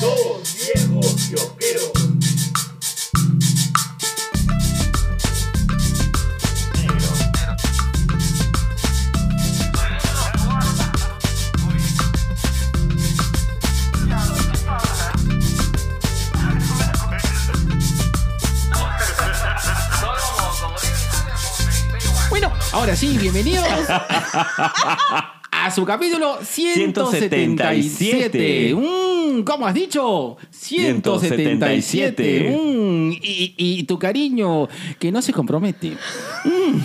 Dos viejos kiosqueros. Bueno, ahora sí, bienvenidos a su capítulo 177. 177. Mm, ¿Cómo has dicho? 177. 177. Mm, y, y tu cariño que no se compromete. Mm.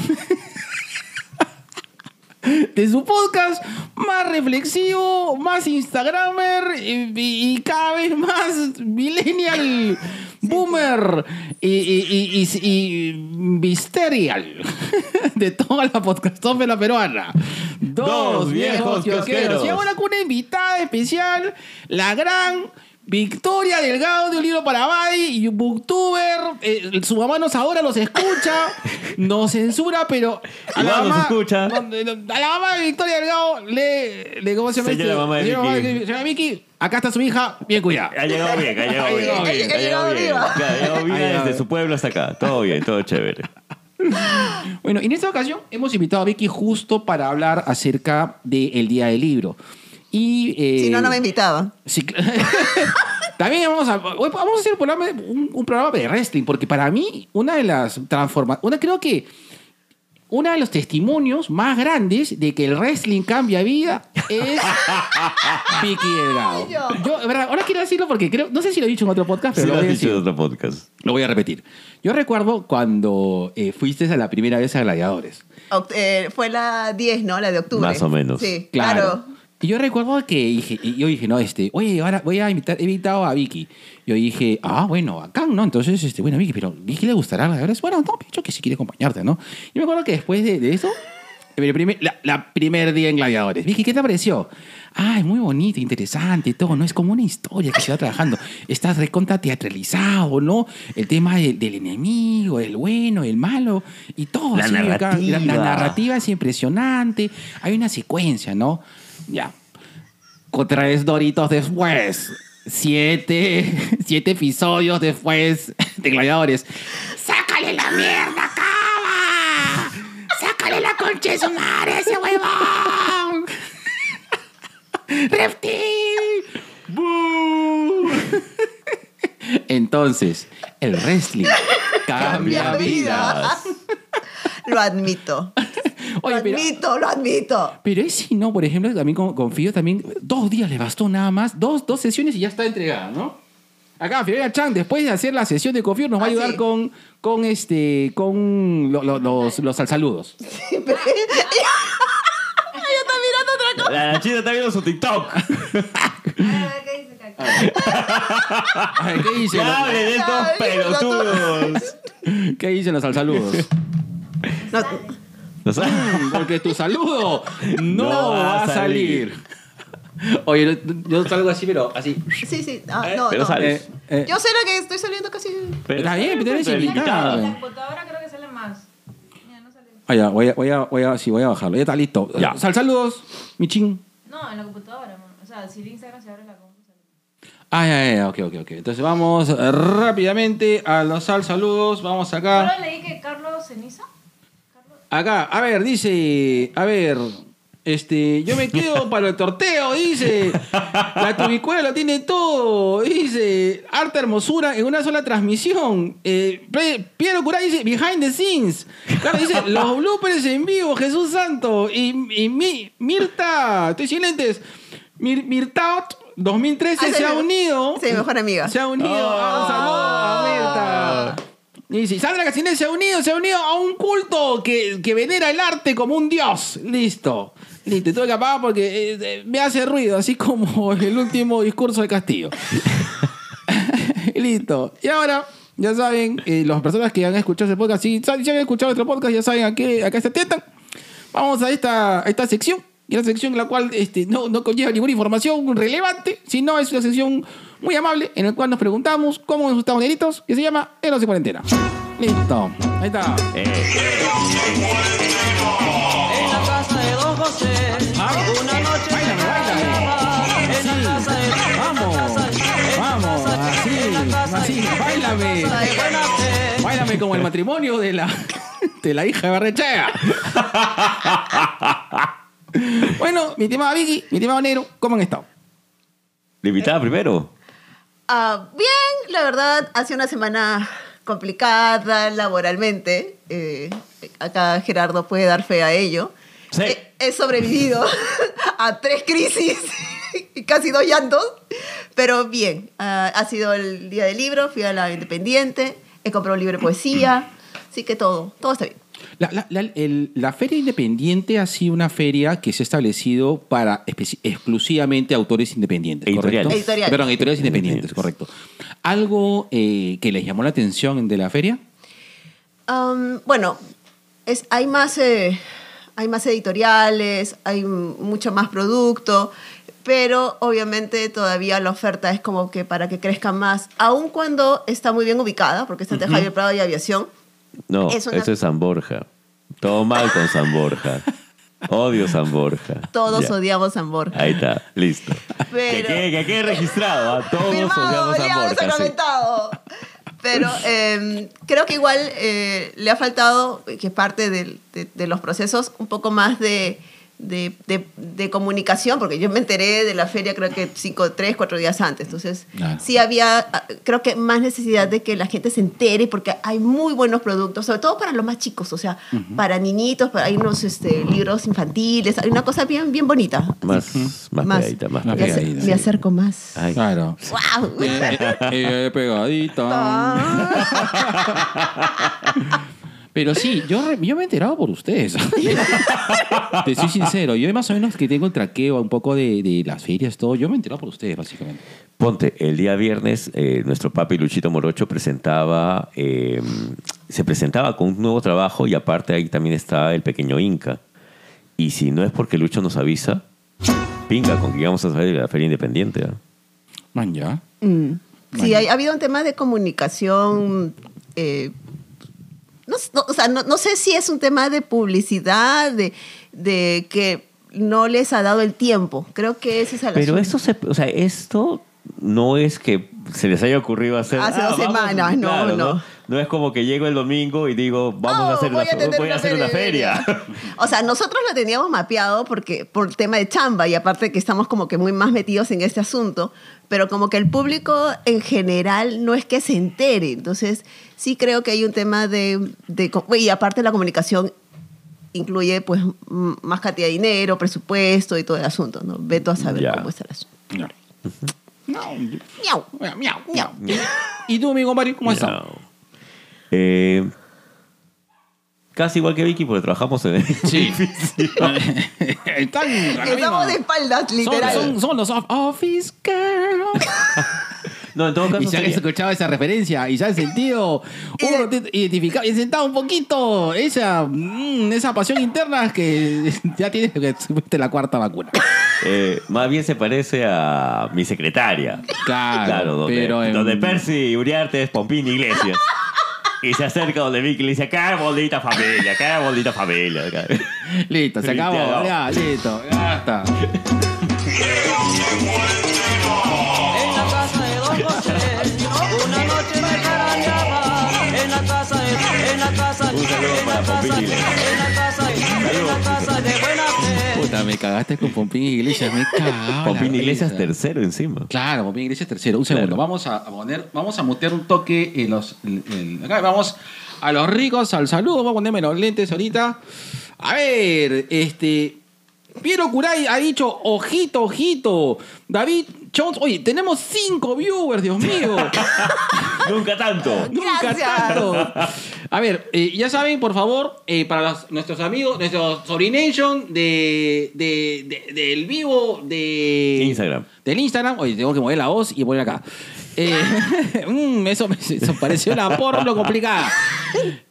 De su podcast más reflexivo, más Instagramer y, y- y cada vez más millennial, boomer y, y, y, y- y visterial de toda la podcastófera peruana. Dos, Dos viejos kiosqueros. Y ahora con una invitada especial, la gran Victoria Delgado de Un Libro para Badi, y booktuber. eh, su mamá nos ahora los escucha, nos censura, pero a la mamá, escucha. a la mamá de Victoria Delgado le, le ¿cómo se llama? Señora este? mamá de Vicky. Señora Vicky, acá está su hija, bien cuidada. Ha llegado bien, ha llegado Ha bien. llegado bien. Ha llegado bien. Claro, Ha llegado bien desde su pueblo hasta acá. Todo bien, todo chévere. Bueno, en esta ocasión hemos invitado a Vicky justo para hablar acerca del Día del Libro. Y, eh, Si no, no me invitaba. Sí, cl- También vamos a, vamos a hacer un programa, un, un programa de wrestling, porque para mí una de las transformaciones, una creo que uno de los testimonios más grandes de que el wrestling cambia vida es Vicky Delgado. yo. Ahora quiero decirlo porque creo, no sé si lo he dicho en otro podcast, pero Sí lo lo voy has a dicho decir. en otro podcast. Lo voy a repetir. Yo recuerdo cuando eh, fuiste a la primera vez a Gladiadores. Oct- eh, fue la 10, ¿no? La de octubre. Más o menos. Sí, Claro. claro. Y yo recuerdo que dije, y yo dije, no, este, oye, ahora voy a invitar, he invitado a Vicky. Yo dije, ah, bueno, acá, ¿no? Entonces, este, bueno, Vicky, pero Vicky le gustará la verdad. Bueno, no, dicho que sí quiere acompañarte, ¿no? Y me acuerdo que después de, de eso, el primer, la, la primer día en Gladiadores, Vicky, ¿qué te pareció? Ah, es muy bonito, interesante, todo, ¿no? Es como una historia que se va trabajando. Estás recontra teatralizado, ¿no? El tema del, del enemigo, el bueno, el malo, y todo. La acá. La- la narrativa. narrativa es impresionante. Hay una secuencia, ¿no? Ya. Con tres doritos después. Siete, siete episodios después de Gladiadores. ¡Sácale la mierda, cava! ¡Sácale la concha de su madre ese huevón! ¡Reptil! ¡Bú! Entonces, el wrestling cambia Cambia vidas. Lo admito. Oye, lo pero- admito, lo admito. Pero es si no, por ejemplo, también con- confío también, dos días le bastó nada más, dos, dos sesiones y ya está entregada, ¿no? Acá, Fiorella Chan, después de hacer la sesión de Confío, nos va a Ah, ayudar sí. con, con, este, con lo- lo- los, los salsaludos. Sí, pero- Ella está mirando otra cosa. La, la china está viendo su TikTok. A ver, ¿qué dicen, Ya los, hablen de estos Ay, pelotudos. ¿qué dicen los salsaludos? No. Porque tu saludo no, No va a salir. Oye, yo salgo así, pero así. sí, sí. Ah, no, Pero no. sales. Eh, eh, Yo sé lo que estoy saliendo casi. Pero- Está bien, pero eres invitada. La computadora creo que sale más. Ya, no sale. Ah, ya, voy a, voy a, voy a, sí, voy a bajarlo. Ya está listo. Ya. Salsaludos, Michín. No, en la computadora. O sea, si el Instagram se abre la computadora. Ah, ya, ya, ok, ok, ok. Entonces vamos rápidamente a los sal saludos. Vamos acá. Solo leí que Carlos Ceniza. Acá, a ver, dice. A ver. Este, yo me quedo para el torteo, dice. La tubicuela lo tiene todo, dice. Arte hermosura en una sola transmisión. Eh, Piero Curá dice behind the scenes. Claro, dice los bloopers en vivo, Jesús Santo. Y, y mi, Mirta, estoy sin lentes. Mir, Mirta 2013 Ah, se ha unido. sí, mejor amiga. Se ha unido. Ah, un saludo a Mirta. Dice, Sandra Casinés se ha unido, se ha unido a un culto que, que venera el arte como un dios. Listo. Listo, tuve que apagar porque eh, eh, me hace ruido, así como el último discurso de Castillo. Listo. Y ahora, ya saben, eh, las personas que han escuchado ese podcast, si, si han escuchado nuestro podcast, ya saben a qué, a qué se atiendan. Vamos a esta, a esta sección. Y una sección en la cual este, no, no conlleva ninguna información relevante, sino es una sección muy amable en la cual nos preguntamos cómo nos gustamos negritos, que se llama Eros de Cuarentena. Listo. Ahí está. Eh, En la casa de Don José, una noche Báilame, báilame. en la casa de Vamos. casa de buena fe. Báilame como el matrimonio de la, de la hija de Barrechea. bueno, mi estimada Vicky, mi estimado Nero, ¿cómo han estado? La invitada primero. Ah, bien, la verdad, ha sido una semana complicada laboralmente. Eh, acá Gerardo puede dar fe a ello. Sí. He, he sobrevivido a tres crisis y casi dos llantos, pero bien. Ah, ha sido el día del libro, fui a la Independiente, he comprado un libro de poesía, así que todo, todo está bien. La, la- la- el- la Feria Independiente ha sido una feria que se ha establecido para exclusivamente autores independientes, Editoriales. ¿correcto? Editoriales. Perdón, editoriales independientes, correcto. ¿Algo eh, que les llamó la atención de la feria? Um, bueno, es, hay, más, eh, hay más editoriales, hay mucho más producto, pero obviamente todavía la oferta es como que para que crezca más, aun cuando está muy bien ubicada, porque está entre Javier Prado y Aviación. No, Es una- es San Borja. Todo mal con San Borja. Odio San Borja. Todos Ya. odiamos San Borja. Ahí está, listo. Pero- Que, quede, que quede registrado. ¿ah? Todos Firmado, odiamos San Borja. sí. Pero eh, creo que igual eh, le ha faltado, que es parte de los procesos, un poco más de, de, de- de comunicación, porque yo me enteré de la feria creo que cinco, tres, cuatro días antes. Entonces, Claro. sí había, ah, creo que más necesidad de que la gente se entere, porque hay muy buenos productos, sobre todo para los más chicos, o sea, para niñitos, para- hay unos este, libros infantiles, hay una cosa bien, bien bonita. Más, más, Más. pegadita, más Más Me, acer- pegadita. me acerco más. Ay, Claro. ¡Wow! Eh, eh, eh, pegadita. Pero sí, yo, yo me he enterado por ustedes. Te soy sincero. Yo más o menos que tengo el traqueo un poco de, de las ferias, todo. Yo me he enterado por ustedes, básicamente. Ponte, el día viernes eh, nuestro papi Luchito Morocho presentaba, eh, se presentaba con un nuevo trabajo y aparte ahí también está el pequeño Inca. Y si no es porque Lucho nos avisa, pinga con que íbamos a salir de la feria independiente. ¿ah? Man, ya. Mm. Sí, ha habido un tema de comunicación. eh, no, o sea, no, no sé si es un tema de publicidad, de, de que no les ha dado el tiempo. Creo que ese es el Pero asunto. esto, se, o sea, esto no es que se les haya ocurrido hacer Hace dos vamos", semanas, no, no. no. Es como que llego el domingo y digo, vamos Oh, a hacer, voy una, a voy a hacer una feria. feria. O sea, nosotros lo teníamos mapeado porque por el tema de chamba y aparte que estamos como que muy más metidos en este asunto, pero como que el público en general no es que se entere. Entonces, sí creo que hay un tema de... de y aparte la comunicación incluye pues más cantidad de dinero, presupuesto y todo el asunto, ¿no? Veto a saber cómo está el asunto. Miau. Miau, Miau, miau, miau. ¿Y tú, amigo Mario, cómo? No. Eh, casi igual que Vicky, porque trabajamos en el Sí. Están Estamos de espaldas, literal. son, son los off- Office Girls. No, en todo caso Y se han sería- escuchado esa referencia y se han sentido un ratito identificado y han sentado un poquito esa, mm, esa pasión interna que ya tienes que subirte la cuarta vacuna. eh, más bien se parece a mi secretaria. Claro, donde, pero en- donde Percy Uriarte es Pompín Iglesias. Y se acerca donde Vicky y le dice, qué bonita familia, qué bonita familia. Listo, se acabó. Ya, listo. Ya está. Un saludo para Pompín. Puta, me cagaste con Pompín Iglesias, me cagaba. Pompín Iglesias tercero encima. Claro, Pompín Iglesias tercero. Un segundo. Claro. Vamos a poner, vamos a mutear un toque en los. el- el- acá vamos a los ricos, al saludo. Voy a ponerme los lentes ahorita. A ver, este. Piero Curay ha dicho, ojito, ojito. David Jones, oye, tenemos cinco viewers, Dios mío. Nunca tanto. Nunca Gracias. tanto. A ver, eh, ya saben, por favor, eh, para los- nuestros amigos, nuestro Sobrination de, de, de- del vivo de Instagram. Del Instagram. Oye, tengo que mover la voz y poner acá. Eh, mm, eso, me- eso pareció una porno complicada.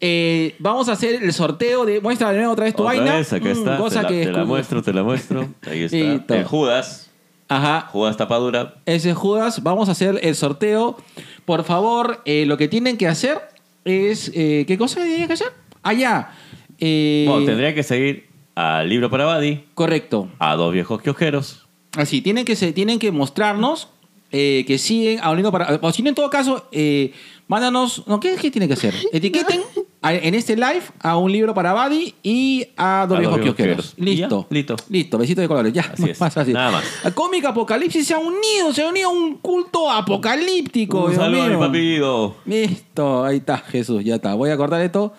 Eh, vamos a hacer el sorteo de. Muestra de nuevo otra vez tu Otra vaina. vez, acá Mm, está. cosa te la, que te la muestro, te la muestro. Ahí está. El Judas. Ajá. Judas tapadura. Ese es Judas. Vamos a hacer el sorteo. Por favor, eh, lo que tienen que hacer es. eh, ¿Qué cosa tienen que hacer? Allá. Eh, Bueno, tendría que seguir al libro para Badi, Correcto. a dos viejos kiosqueros. Así, tienen que, se, tienen que mostrarnos eh, que siguen hablando para. O si no, en todo caso, eh, mándanos. No, ¿qué, ¿Qué tiene que hacer? Etiqueten a- en este live a un libro para Buddy y a dos A viejos dos viejos kiosqueros. kiosqueros. Y ya, Listo. listo. Listo. Besito de colores. Ya. Así es. Más fácil. Nada más. El cómic Apocalipsis se ha unido. Se ha unido a un culto apocalíptico. Un Dios saludo a mi mío. papito. Listo. Ahí está, Jesús. Ya está. Voy a cortar esto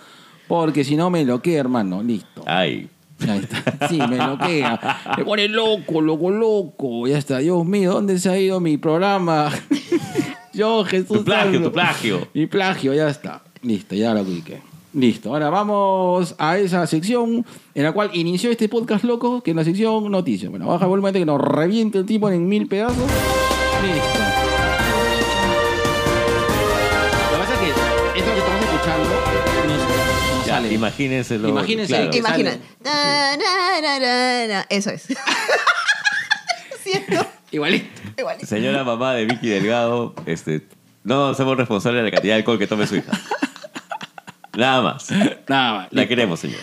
porque si no me bloquea, hermano. Listo. Ay. Ahí está. Sí, me bloquea. Me pone loco, loco, loco. Ya está. Dios mío, ¿dónde se ha ido mi programa? Yo, Jesús. Tu plagio, tu plagio. Mi plagio, ya está. Listo, ya lo ubiqué. Listo. Ahora vamos a esa sección en la cual inició este podcast loco, que es la sección noticias. Bueno, baja el volumen de que nos reviente el tipo en mil pedazos. Listo. Sale. imagínense lo Imagínense claro. que- na, na, na. Eso es. ¿Cierto? Igualito. Igualito. Señora mamá de Vicky Delgado, este, no somos responsables de la cantidad de alcohol que tome su hija. Nada más. Nada más. La queremos, señor.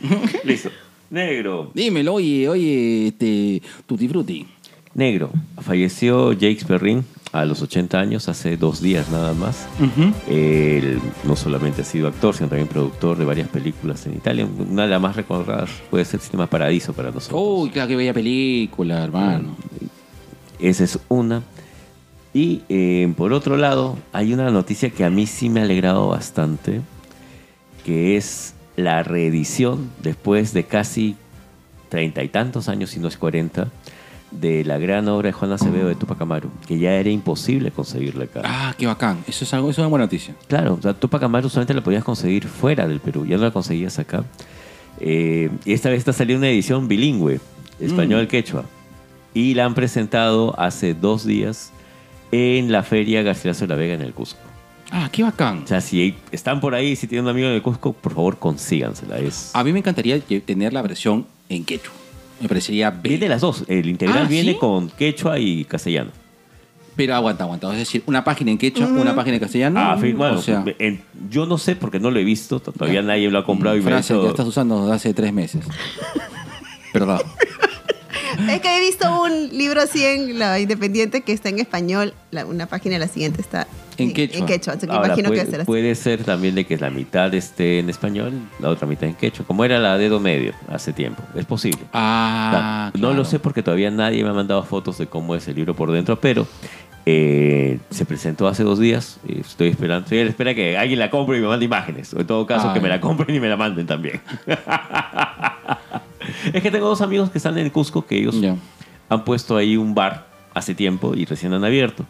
Listo. Negro. Dímelo, oye, oye, este, Tutti Frutti. Negro. Falleció Jake Perrin a los 80 años, hace dos días nada más. Él no solamente ha sido actor, sino también productor de varias películas en Italia. Una de las más recordadas puede ser Cinema Paradiso para nosotros. Uy, claro, qué bella película, hermano. Esa es una. Y eh, por otro lado, hay una noticia que a mí sí me ha alegrado bastante, que es la reedición, después de casi treinta y tantos años, si no es cuarenta, de la gran obra de Juan Acevedo de Tupac Amaru, que ya era imposible conseguirla acá. Ah, qué bacán. Eso es algo, eso es una buena noticia. Claro, o sea, Tupac Amaru solamente la podías conseguir fuera del Perú, ya no la conseguías acá. Eh, y esta vez está saliendo una edición bilingüe, español-quechua. Y la han presentado hace dos días en la Feria Garcilaso de la Vega en el Cusco. Ah, qué bacán. O sea, si están por ahí, si tienen un amigo en el Cusco, por favor consígansela. Es... A mí me encantaría tener la versión en quechua. Me parecería Viene de bello. las dos. El integral Ah, viene ¿sí? con quechua y castellano. Pero aguanta, aguanta. Es decir, una página en quechua, una página en castellano. Ah, fin- bueno, o sea, en- yo no sé porque no lo he visto. Todavía nadie lo ha comprado y me ha dicho- que estás usando desde hace tres meses. Perdón. Es que he visto un libro así en la Independiente que está en español. la- una página y la siguiente está En quechua. En quechua. Así que Ahora, imagino puede, que va a ser así. puede ser también de que la mitad esté en español, la otra mitad en quechua, como era la dedo medio hace tiempo. Es posible. Ah, No lo sé porque todavía nadie me ha mandado fotos de cómo es el libro por dentro, pero eh, se presentó hace dos días. y Estoy esperando. Estoy a la espera que alguien la compre y me mande imágenes. O en todo caso, Ay. que me la compren y me la manden también. es que tengo dos amigos que están en Cusco que ellos Ya. han puesto ahí un bar hace tiempo y recién han abierto.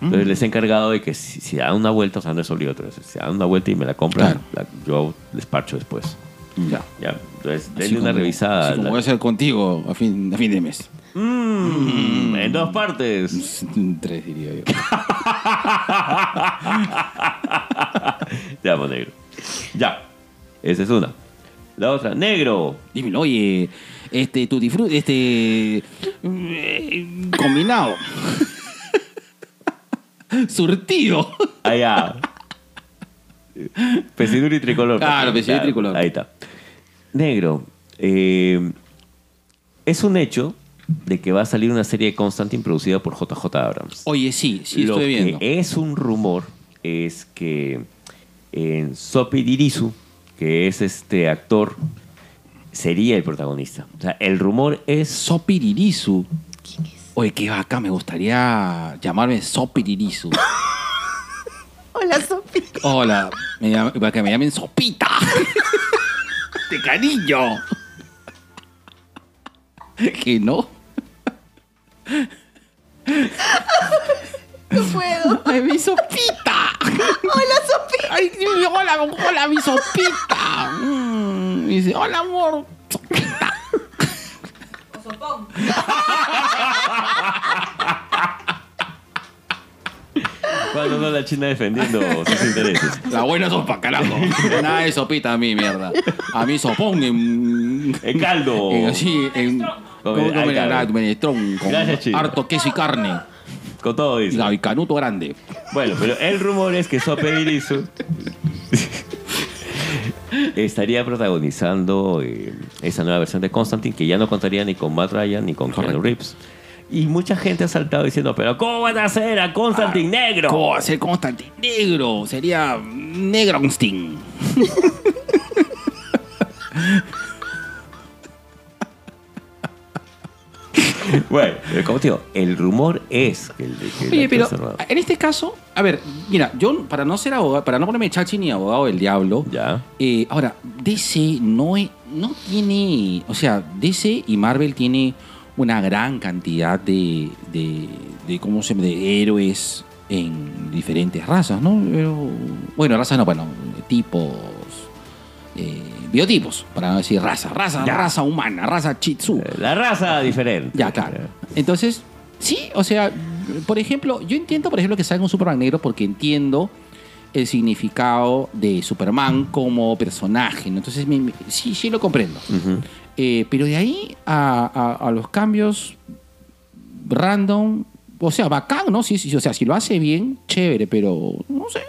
Entonces les he encargado de que si, si dan una vuelta, o sea, no es obligatorio, si dan una vuelta y me la compran, Claro. la- yo les parcho después. Ya. Ya, entonces Así denle una como- revisada. así como La- voy a hacer contigo a fin, a fin de mes. Mm, en dos partes. Tres, diría yo. Te amo, negro. Ya, esa es una. La otra, negro. Dímelo, oye, este, tutti frutti, este, eh, combinado. Surtido. Allá. Pesidura y tricolor. Claro, pesidura y tricolor. Ahí está. Negro. eh, es un hecho de que va a salir una serie de Constantine producida por JJ Abrams. Oye, sí, sí, Lo estoy viendo. que es un rumor es que en Sopi Dirisu, que es este actor, sería el protagonista. O sea, el rumor es Sopiririsu. ¿Quién es? Oye, qué bacán, me gustaría llamarme Sopiririsu. Hola, Sofi. Hola, me para que me llamen Sopita. De cariño. ¿Que no? No puedo. ¡Ay, mi sopita! Hola, Sofi. ¡Ay, hola, hola, mi sopita! Mm, y dice, hola, amor. Sopita. O sopón. cuando no la China defendiendo sus intereses. La buena sopa, carajo. Nada de sopita a mí, mierda. A mí sopón en... En caldo. en así, en... Con- ¿Cómo ay, comen claro. la menestrón? Con Gracias, chico. harto queso y carne. Con todo dice. la- y canuto grande. Bueno, pero el rumor es que Sope Dirisu estaría protagonizando eh, esa nueva versión de Constantine que ya no contaría ni con Matt Ryan ni con Keanu Correcto. Reeves. Y mucha gente ha saltado diciendo, pero ¿cómo van a hacer a Constantine negro? ¿Cómo va a ser Constantine negro? Sería Negronstein. Bueno, pero como te digo, el rumor es que el, que el Oye, pero en este caso, a ver, mira, yo para no ser abogado, para no ponerme chachi ni abogado del diablo, Ya. eh, ahora, DC no, e- no tiene, o sea, DC y Marvel tiene una gran cantidad de, de, de ¿cómo se llama? de héroes en diferentes razas, ¿no? Pero, bueno, razas no, bueno, tipos, eh, biotipos, para no decir raza, raza, Ya. raza humana, raza chitsu. Eh, La raza diferente. Ya, claro. Entonces, sí, o sea, por ejemplo, yo entiendo, por ejemplo, que salga un Superman negro porque entiendo el significado de Superman como personaje, ¿no? Entonces, me- me- sí, sí lo comprendo. Eh, pero de ahí a, a- a los cambios random, o sea, bacán, ¿no? Sí, sí, o sea, si lo hace bien, chévere, pero no sé.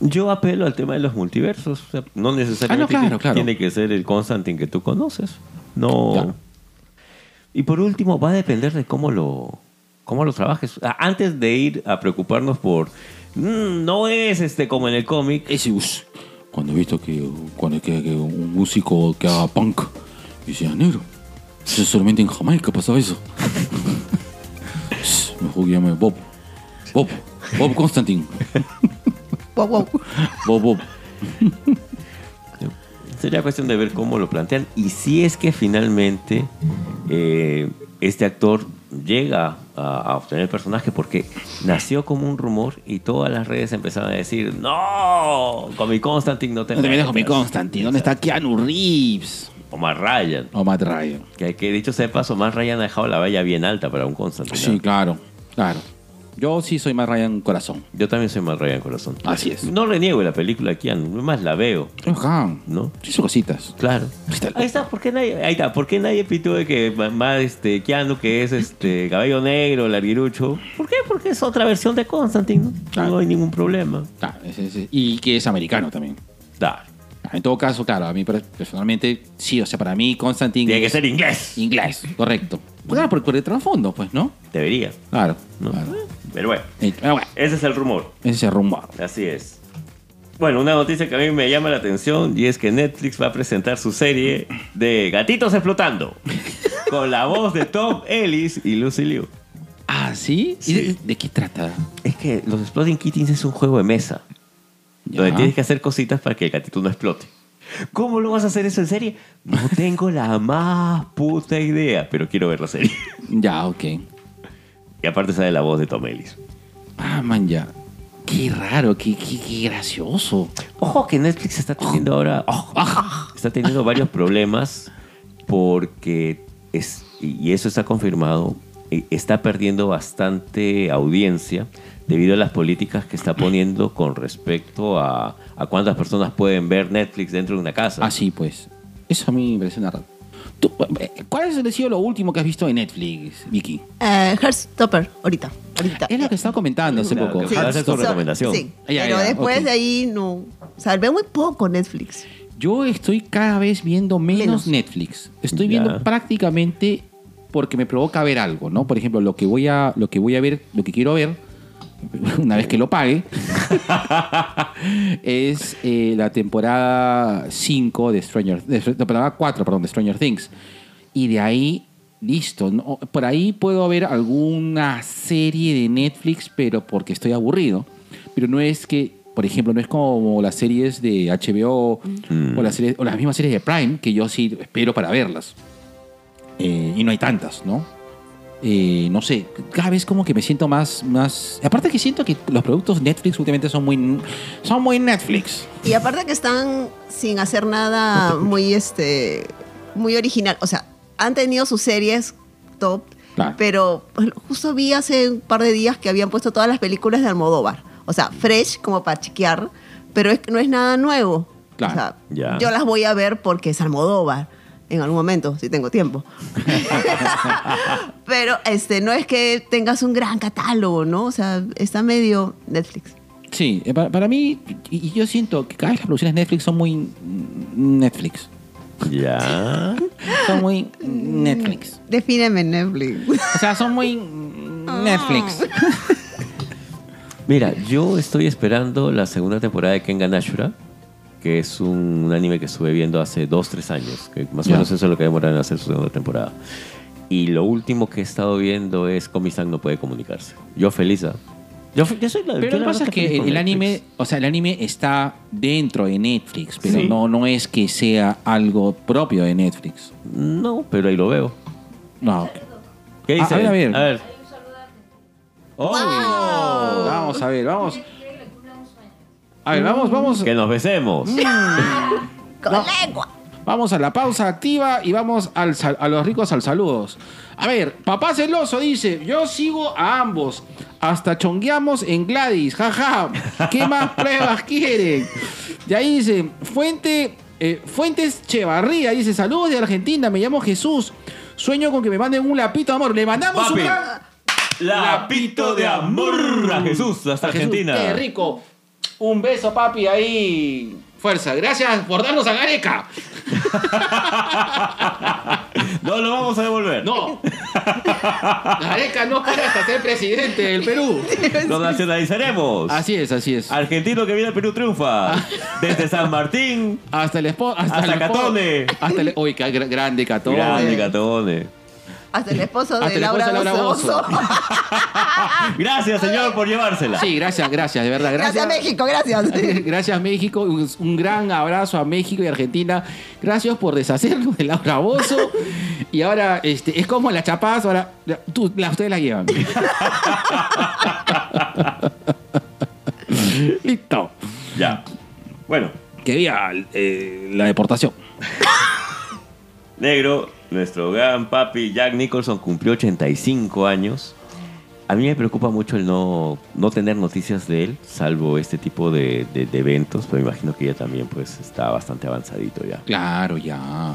Yo apelo al tema de los multiversos. o sea, no necesariamente Ah, no, claro, claro. tiene que ser el Constantine que tú conoces. No. Ya. Y por último, va a depender de cómo lo, cómo lo trabajes. Antes de ir a preocuparnos por. "Mm, no es este como en el cómic. Us, cuando he visto que, cuando, que, que un músico que haga punk, decía, negro, eso solamente en Jamaica pasaba eso. Mejor que llame Bob. Bob. Bob Constantine. Wow, wow. Sería cuestión de ver cómo lo plantean. Y si es que finalmente eh, este actor llega a, a obtener el personaje, porque nació como un rumor y todas las redes empezaron a decir: ¡No! Con mi Constantine no te No te metas con mi metas". Constantine. ¿Dónde está Keanu Reeves? Omar Ryan. O Matt Ryan. Que, que dicho sea paso, Omar Ryan ha dejado la valla bien alta para un Constantine. Sí, claro. Claro. Yo sí soy Matt Ryan corazón. Yo también soy Omar Ryan corazón. Así es. No reniego la película de Keanu, más la veo, Ajá. ¿no? Sí, son cositas. Claro. Ahí está. ¿por qué nadie, ahí está, ¿por qué nadie pitó de que más este Keanu, que es este cabello negro, larguirucho? ¿Por qué? Porque es otra versión de Constantine, ¿no? Claro. No hay ningún problema. Ah, ese- Y que es americano también. Da. En todo caso, claro, a mí per- personalmente, sí, o sea, para mí Constantine Tiene que es ser inglés. inglés, correcto. Claro, por, por el trasfondo, pues, ¿no? Debería, Claro. ¿no? claro. Pero bueno, Eh, ese es el rumor. ese es el rumor. Así es. Bueno, una noticia que a mí me llama la atención y es que Netflix va a presentar su serie de Gatitos Explotando con la voz de Tom Ellis y Lucy Liu. Ah, ¿sí? ¿Y Sí. de, de qué trata? Es que los Exploding Kittens es un juego de mesa Ya. donde tienes que hacer cositas para que el gatito no explote. ¿Cómo lo vas a hacer eso en serie? No tengo la más puta idea, pero quiero ver la serie. Ya, ok. Y aparte sale la voz de Tom Ellis. Ah, man, ya. Qué raro, qué, qué, qué gracioso. Ojo que Netflix está teniendo ahora, está teniendo varios problemas porque es y eso está confirmado, eh, está perdiendo bastante audiencia debido a las políticas que está poniendo con respecto a, a cuántas personas pueden ver Netflix dentro de una casa. Así pues. Eso a mí me parece una raro. Tú, eh, ¿Cuál ha sido lo último que has visto en Netflix, Vicky? Eh, Heartstopper, ahorita. ahorita. Es lo que estaba comentando hace Claro, poco. a hacer tu recomendación. Sí, Ah, ya, pero ya, después ok. de ahí no. O sea, veo muy poco Netflix. Yo estoy cada vez viendo menos, Menos. Netflix. Estoy Ya. viendo prácticamente porque me provoca ver algo, ¿no? Por ejemplo, lo que voy a, lo que voy a ver, lo que quiero ver, una vez que lo pague, es eh, la temporada 5 de Stranger de, temporada 4, perdón, de Stranger Things. Y de ahí, listo. ¿no? Por ahí puedo ver alguna serie de Netflix, pero porque estoy aburrido. Pero no es que, por ejemplo, no es como las series de HBO o, las series, o las mismas series de Prime, que yo sí espero para verlas. Eh, y no hay tantas, ¿no? Eh, no sé, cada vez como que me siento más, más... Aparte que siento que los productos Netflix últimamente son muy, son muy Netflix. Y aparte que están sin hacer nada muy este muy original. O sea, han tenido sus series top, Claro. pero justo vi hace un par de días que habían puesto todas las películas de Almodóvar. O sea, fresh como para chequear, pero es, que no es nada nuevo. Claro, O sea, yo las voy a ver porque es Almodóvar. En algún momento, si tengo tiempo. pero este, no es que tengas un gran catálogo, ¿no? O sea, está medio Netflix. Sí, eh, para, para mí, y, y yo siento que cada vez las producciones Netflix son muy mm, Netflix. Ya. Son muy Netflix. Defíneme Netflix. O sea, son muy Netflix. Mira, yo estoy esperando la segunda temporada de Kengan Ashura, que es un, un anime que estuve viendo hace dos, tres años, que más o menos eso es lo que demoran en hacer su segunda temporada. Y lo último que he estado viendo es Komi-san no puede comunicarse. Yo feliz, ¿ah? Yo, yo soy la Pero yo lo que pasa es que el Netflix. anime, o sea, el anime está dentro de Netflix, pero Sí. no, no es que sea algo propio de Netflix. No, pero ahí lo veo. No. ¿Qué Ah, dice? a ver, a ver. A ver. Oh, Vamos a ver, vamos. A ver, vamos, vamos. Que nos besemos. Con lengua. Vamos a la pausa activa y vamos al sal- a los ricos al saludos. A ver, papá celoso dice, yo sigo a ambos. Hasta chongueamos en Gladys, jaja. ¿Qué más pruebas quieren? Y ahí dice, Fuente, eh, Fuentes Chevarría, dice, saludos de Argentina, me llamo Jesús. Sueño con que me manden un lapito de amor. Le mandamos Papi. un gran- Lapito de amor a Jesús, hasta a Jesús. Argentina. Qué rico. Un beso, papi, ahí. Fuerza. Gracias por darnos a Gareca. No lo vamos a devolver. No. Gareca no para hasta ser presidente del Perú. Lo nacionalizaremos. Así es, así es. Argentino que viene al Perú triunfa. Desde San Martín. Hasta el esposo. Hasta, Hasta el Catone. Hasta el, uy, qué grande Catone. Grande Catone. Hasta el esposo Hasta de esposo Laura, de Laura Bozo. Gracias, señor, por llevársela. Sí, gracias, gracias, de verdad. Gracias, México, gracias. Gracias México, un, un gran abrazo a México y Argentina. Gracias por deshacernos de Laura Bozo. Y ahora este, es como la chapaz, ahora tú, la, ustedes la llevan. Listo. Ya. Bueno, Que viva eh, la deportación. negro, nuestro gran papi Jack Nicholson cumplió 85 años. A mí me preocupa mucho el no, no tener noticias de él, salvo este tipo de, de- de eventos, pero imagino que ya también pues está bastante avanzadito ya. Claro, ya.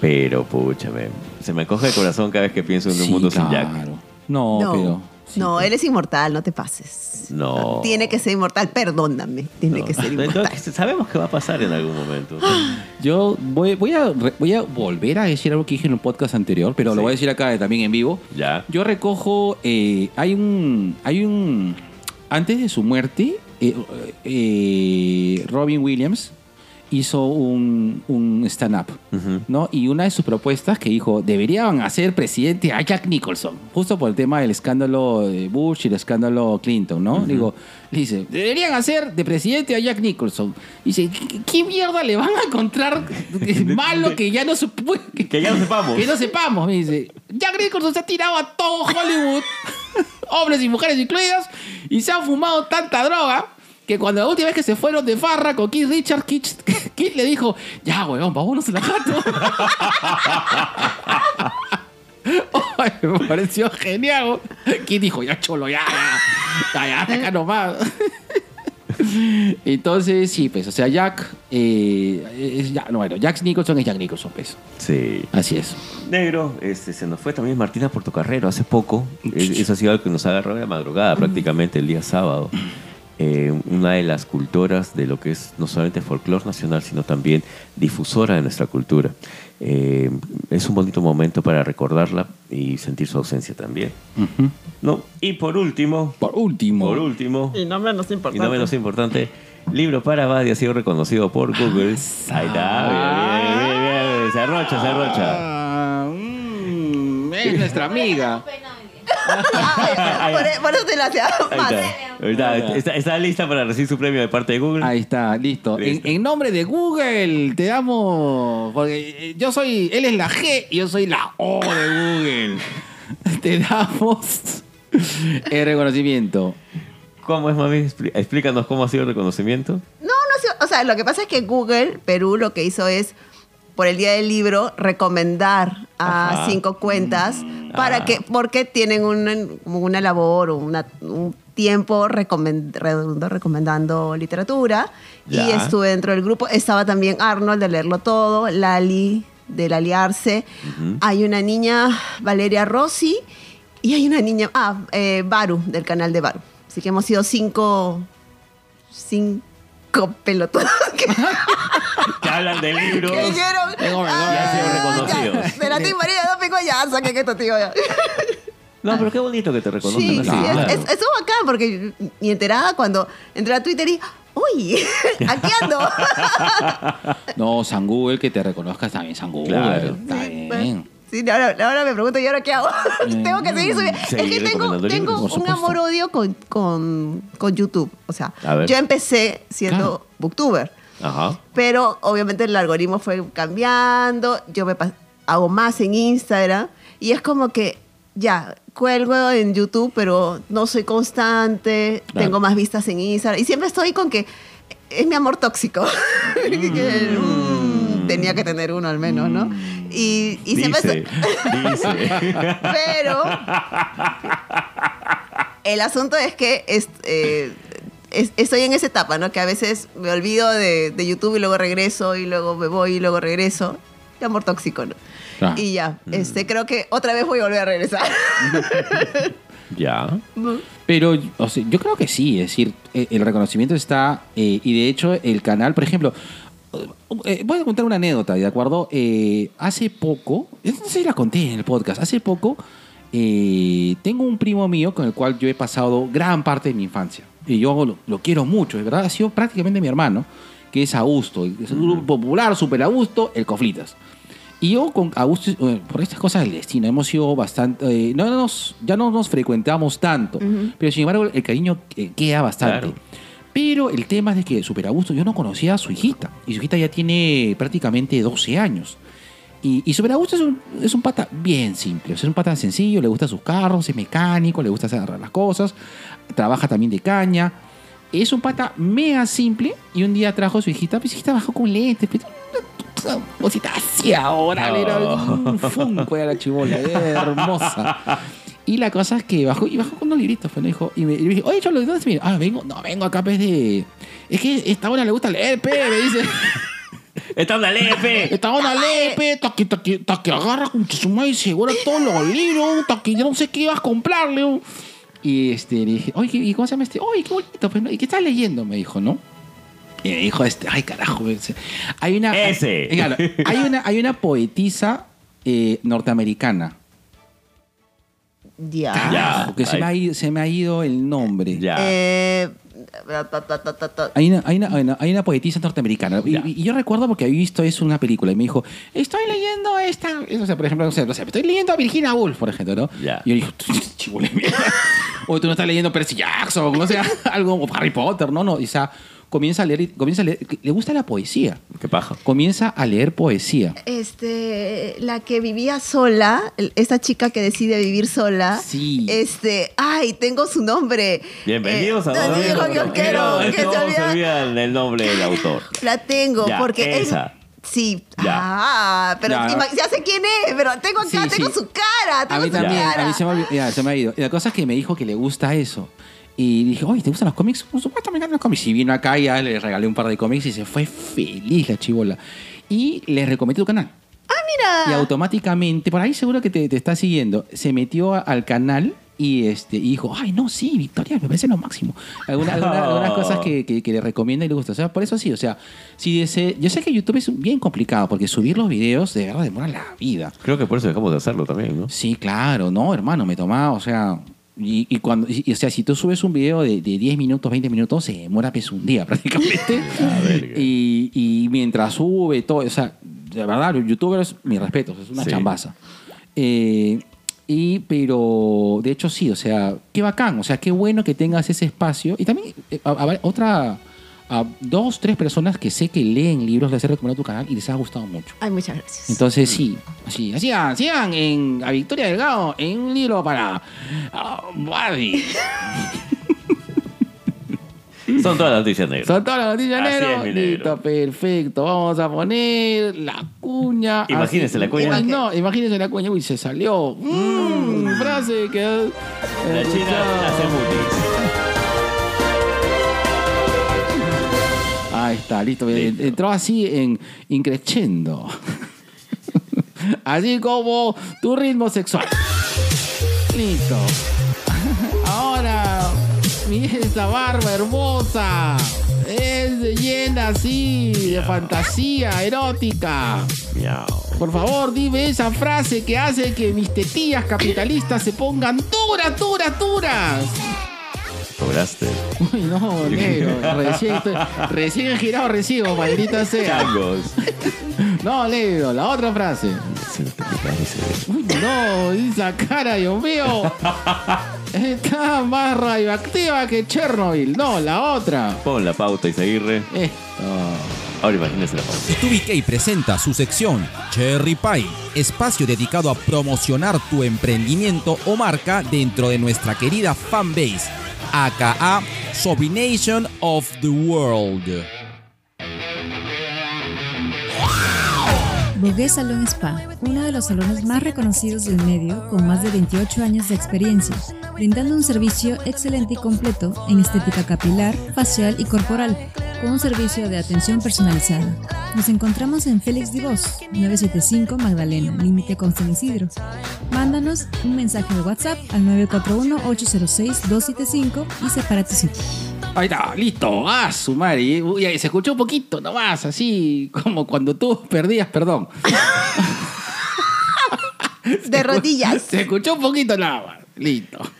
Pero, pucha, me- se me coge el corazón cada vez que pienso en un Sí, mundo sin Jack. claro. No, No, pero. Sí, no, pero- él es inmortal, no te pases. No. Tiene que ser inmortal, perdóname. Tiene No. que ser Entonces, inmortal. sabemos que va a pasar en algún momento. Yo voy, voy, a, voy a volver a decir algo que dije en un podcast anterior, pero Sí. lo voy a decir acá también en vivo. Ya. Yo recojo, eh, hay un, hay un, antes de su muerte, eh, eh, Robin Williams hizo un, un stand-up, Ujú. ¿no? Y una de sus propuestas que dijo, deberían hacer presidente a Jack Nicholson, justo por el tema del escándalo de Bush y el escándalo Clinton, ¿no? Digo, le dice, deberían hacer de presidente a Jack Nicholson. Dice, ¿qué, qué mierda le van a encontrar malo que ya no puede... Que ya lo sepamos. Que no sepamos, me dice. Jack Nicholson se ha tirado a todo Hollywood, hombres y mujeres incluidas, y se han fumado tanta droga que cuando la última vez que se fueron de farra con Keith Richard, Keith, Keith le dijo, ya, weón, vámonos a la jato. Me pareció genial. Keith dijo, ya, cholo, ya, ya, ya, ya, acá nomás. Entonces, sí, pues, o sea, Jack, eh, es ya- no, bueno, Jack Nicholson es Jack Nicholson, pues. Sí. Así es. Negro, este, se nos fue también Martina Portocarrero hace poco. Es- Eso ha sido algo que nos agarró de madrugada prácticamente el día sábado. Eh, una de las cultoras de lo que es no solamente folclore nacional, sino también difusora de nuestra cultura. Eh, es un bonito momento para recordarla y sentir su ausencia también. ¿No? Y por último, Por último. por último, Y no menos y importante. no menos importante, libro para Badi ha sido reconocido por Google. Ahí está, bien, bien, bien, bien. Se arrocha, se arrocha. Ah, mm, es nuestra amiga. Por, por eso te la hacía más. está. Ahorita está, está lista para recibir su premio de parte de Google. Ahí está, listo. En, Listo. en nombre de Google, te damos. Porque eh, yo soy. Él es la G y yo soy la O de Google. Te damos el reconocimiento. ¿Cómo es, mami? Explícanos cómo ha sido el reconocimiento. No, no sé. O sea, lo que pasa es que Google Perú lo que hizo es, por el día del libro, recomendar a Ajá. cinco cuentas para Ah. que, porque tienen una, una labor o una- un tiempo recomen- redondo recomendando literatura. Ya. Y estuve dentro del grupo. Estaba también Arnold de Leerlo Todo, Lali del Aliarse. Ujú. Hay una niña, Valeria Rossi, y hay una niña, ah, eh, Baru, del canal de Baru. Así que hemos sido cinco, cinco pelotones. que- hablan de libros. Que dijeron, Tengo "Ah, ya reconocidos. De la Team María, no pico ya, saquen esto, tío. ya". No, pero qué bonito que te reconozcan Sí, así. sí, es, claro. es, eso bacán, porque mi enterada cuando entré a Twitter y, uy, aquí ando. No, San Google, que te reconozcas también, San Google. Claro. Está Sí, bien. bueno. Sí, ahora, ahora me pregunto, ¿y ahora qué hago? tengo que seguir subiendo. Es que tengo, tengo un amor-odio con, con, con YouTube. O sea, yo empecé siendo Claro. booktuber. Ajá. Pero obviamente el algoritmo fue cambiando, yo me hago más en Instagram y es como que ya, cuelgo en YouTube, pero no soy constante, Claro. tengo más vistas en Instagram y siempre estoy con que es mi amor tóxico. Que, mm, tenía que tener uno al menos, ¿no? Y, y siempre Dice, dice. pero el asunto es que es- eh, es- estoy en esa etapa, ¿no? Que a veces me olvido de, de YouTube y luego regreso y luego me voy y luego regreso. De amor tóxico, ¿no? Claro. Y ya, este, creo que otra vez voy a volver a regresar. ya. Pero o sea, yo creo que sí, es decir, eh, el reconocimiento está, eh, y de hecho el canal, por ejemplo, eh, voy a contar una anécdota, ¿de acuerdo? Eh, hace poco, no sé si la conté en el podcast, hace poco eh, tengo un primo mío con el cual yo he pasado gran parte de mi infancia, y yo lo, lo quiero mucho, de verdad, ha sido prácticamente mi hermano, que es Augusto, es un grupo popular, super Augusto, el Coflitas. Y yo con Augusto, eh, por estas cosas del destino, hemos sido bastante. eh, no nos, ya no nos frecuentamos tanto, pero sin embargo el cariño eh, queda bastante. Claro. Pero el tema es de que Super Augusto yo no conocía a su hijita. Y su hijita ya tiene prácticamente 12 años. Y, y Super Augusto es un, es un pata bien simple. Es un pata sencillo, le gustan sus carros, es mecánico, le gusta hacer las cosas. Trabaja también de caña. Es un pata mega simple. Y un día trajo a su hijita. Pues su hijita bajó con lentes. Pues, una cosita así ahora. Era un funko era la chibola. era hermosa. Y la cosa es que bajó, y bajó con unos libritos, pues, ¿no? dijo, y me, y me dije, oye, Cholo, ¿de dónde te vienes? Ah, vengo, no, vengo acá, pues, de... Es que esta hora le gusta leer, pe, me dice. Está una lepe. Esta hora lee, pe, ta que, ta que, ta que agarra con su madre y se guarda todos los libros, ta que yo no sé qué ibas a comprarle. Y este, le dije, oye, ¿y cómo se llama este? Oye, qué bonito, pues, ¿no? ¿y qué estás leyendo? Me dijo, ¿no? Y me dijo, este, ay, carajo. Hay una... Ese. Hay, claro, hay una, hay una poetisa eh, norteamericana. Ya. Carajo, que se me, ha ido, se me ha ido el nombre. Ya. Eh, ta, ta, ta. Hay una, hay, una, hay una- hay una poetisa norteamericana. Y, Ya. y yo recuerdo porque había visto eso en una película y me dijo, estoy leyendo esta. O sea, por ejemplo, no sé, no sé, estoy leyendo a Virginia Woolf, por ejemplo, ¿no? Ya. Y yo dije, chibule mierda. O tú no estás leyendo Percy Jackson, o sea, algo, o Harry Potter, ¿no? no. O sea, comienza a leer, comienza a leer. Le gusta la poesía. Qué paja. Comienza a leer poesía. Este, la que vivía sola, esta chica que decide vivir sola. Sí. Este, ay, tengo su nombre. Bienvenidos Eh, a no Don Diego yo quiero, Es que que se olvidan el nombre del autor. La tengo, Ya, porque es- esa. Sí. Ya. Ah, pero Ya. ya sé quién es, pero tengo acá, Sí, tengo sí. su cara, A tengo mí su también, cara. a mí se me, ya, se me ha ido. Y la cosa es que me dijo que le gusta eso. Y dije, oye, ¿te gustan los cómics? Por supuesto, me encantan los cómics. Y vino acá y ya le regalé un par de cómics y se fue feliz la chibola. Y le recomendé tu canal. Ah, mira. Y automáticamente, por ahí seguro que te, te está siguiendo, se metió a- al canal y, este, y dijo, ay, no, sí, Victoria, me parece lo máximo. Alguna- alguna- algunas cosas que, que- que le recomienda y le gusta. O sea, por eso sí, o sea, si ese- yo sé que YouTube es bien complicado porque subir los videos de verdad demora la vida. Creo que por eso dejamos de hacerlo también, ¿no? Sí, claro, no, hermano, me tomaba, o sea, y, y cuando, y- o sea, si tú subes un video de, de 10 minutos, 20 minutos, se demora pues un día prácticamente. y, y mientras sube todo, o sea, de verdad, los youtubers, mis respetos, es una Sí. chambaza. Eh, y, pero, de hecho, sí, o sea, qué bacán, o sea, qué bueno que tengas ese espacio. Y también, eh, a- a ver, otra, a dos, tres personas que sé que leen libros les he recomendado tu canal y les ha gustado mucho. Ay, muchas gracias. Entonces sí, así, sigan, sigan en a Victoria Delgado en un libro para ah, Barbie. Son todas las noticias negras. Son todas las noticias negro. Listo, perfecto. Vamos a poner la cuña. Imagínense la cuña. No, imagínense la cuña. Uy, se salió. Mm, frase que. La China hace mutis. Ahí está, listo. Listo. Entró así en increchendo. así como tu ritmo sexual. Listo. Ahora, mira esta barba hermosa. Es leyenda así, de fantasía erótica. Miau. Por favor, dime esa frase que hace que mis tetillas capitalistas se pongan duras, duras, duras. Cobraste. Uy, no, negro. Recién, estoy- recién girado recibo, maldita sea. Changos. No, negro, la otra frase. Uy, no, esa cara, Dios mío. Está más radioactiva que Chernobyl. No, la otra. Pon la pauta y seguirle. Esto. Ahora imagínese la pauta. TubiK presenta su sección Cherry Pie, espacio dedicado a promocionar tu emprendimiento o marca dentro de nuestra querida fanbase, aka Sobination of the World. Bogué Salón Spa, uno de los salones más reconocidos del medio, con más de 28 años de experiencia, brindando un servicio excelente y completo en estética capilar, facial y corporal, con un servicio de atención personalizada. Nos encontramos en Félix Divos, 975 Magdalena, límite con San Isidro. Mándanos un mensaje de WhatsApp al 941-806-275 y separa tu sitio. Ahí está, listo. Ah, su madre. Uy, se escuchó un poquito nomás, así como cuando tú perdías, perdón. De rodillas. Se escuchó un poquito nada más. Listo.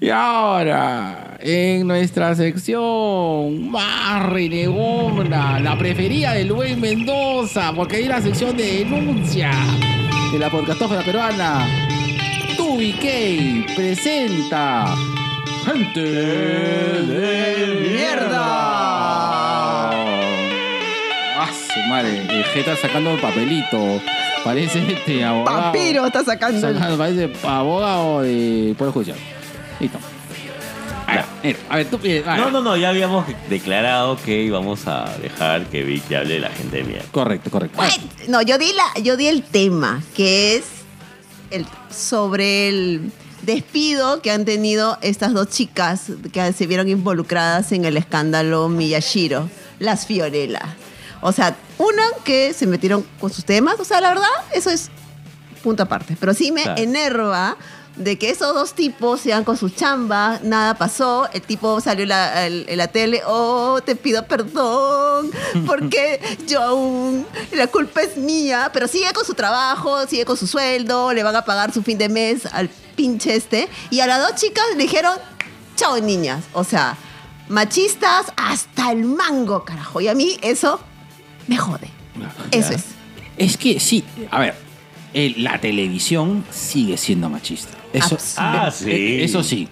Y ahora, en nuestra sección más renegona, la preferida del buen Mendoza, porque hay la sección de denuncia de la podcastófera peruana. Tubi K presenta Gente de Mierda. Madre, el G está sacando el papelito. Parece este abogado. Papiro está sacando. Sacando, Parece abogado de Poder Judicial. Listo. A ver, mira, a ver, tú pides. ver. No, no, no, ya habíamos declarado que íbamos a dejar que Vicky hable de la gente de mierda. Correcto, correcto. No, yo di, la, yo di el tema, que es el, sobre el despido que han tenido estas dos chicas que se vieron involucradas en el escándalo Miyashiro, las Fiorella. O sea, una que se metieron con sus temas, o sea, la verdad, eso es punto aparte. Pero sí me Claro. enerva de que esos dos tipos sean con su chamba, nada pasó, el tipo salió en la, en la tele, oh, te pido perdón, porque yo aún, la culpa es mía, pero sigue con su trabajo, sigue con su sueldo, le van a pagar su fin de mes al pinche este, y a las dos chicas le dijeron, chao niñas, o sea, machistas hasta el mango, carajo, y a mí eso me jode, eso es. Es que sí, a ver, la televisión sigue siendo machista. Eso, Ah, sí. eh, Eso sí.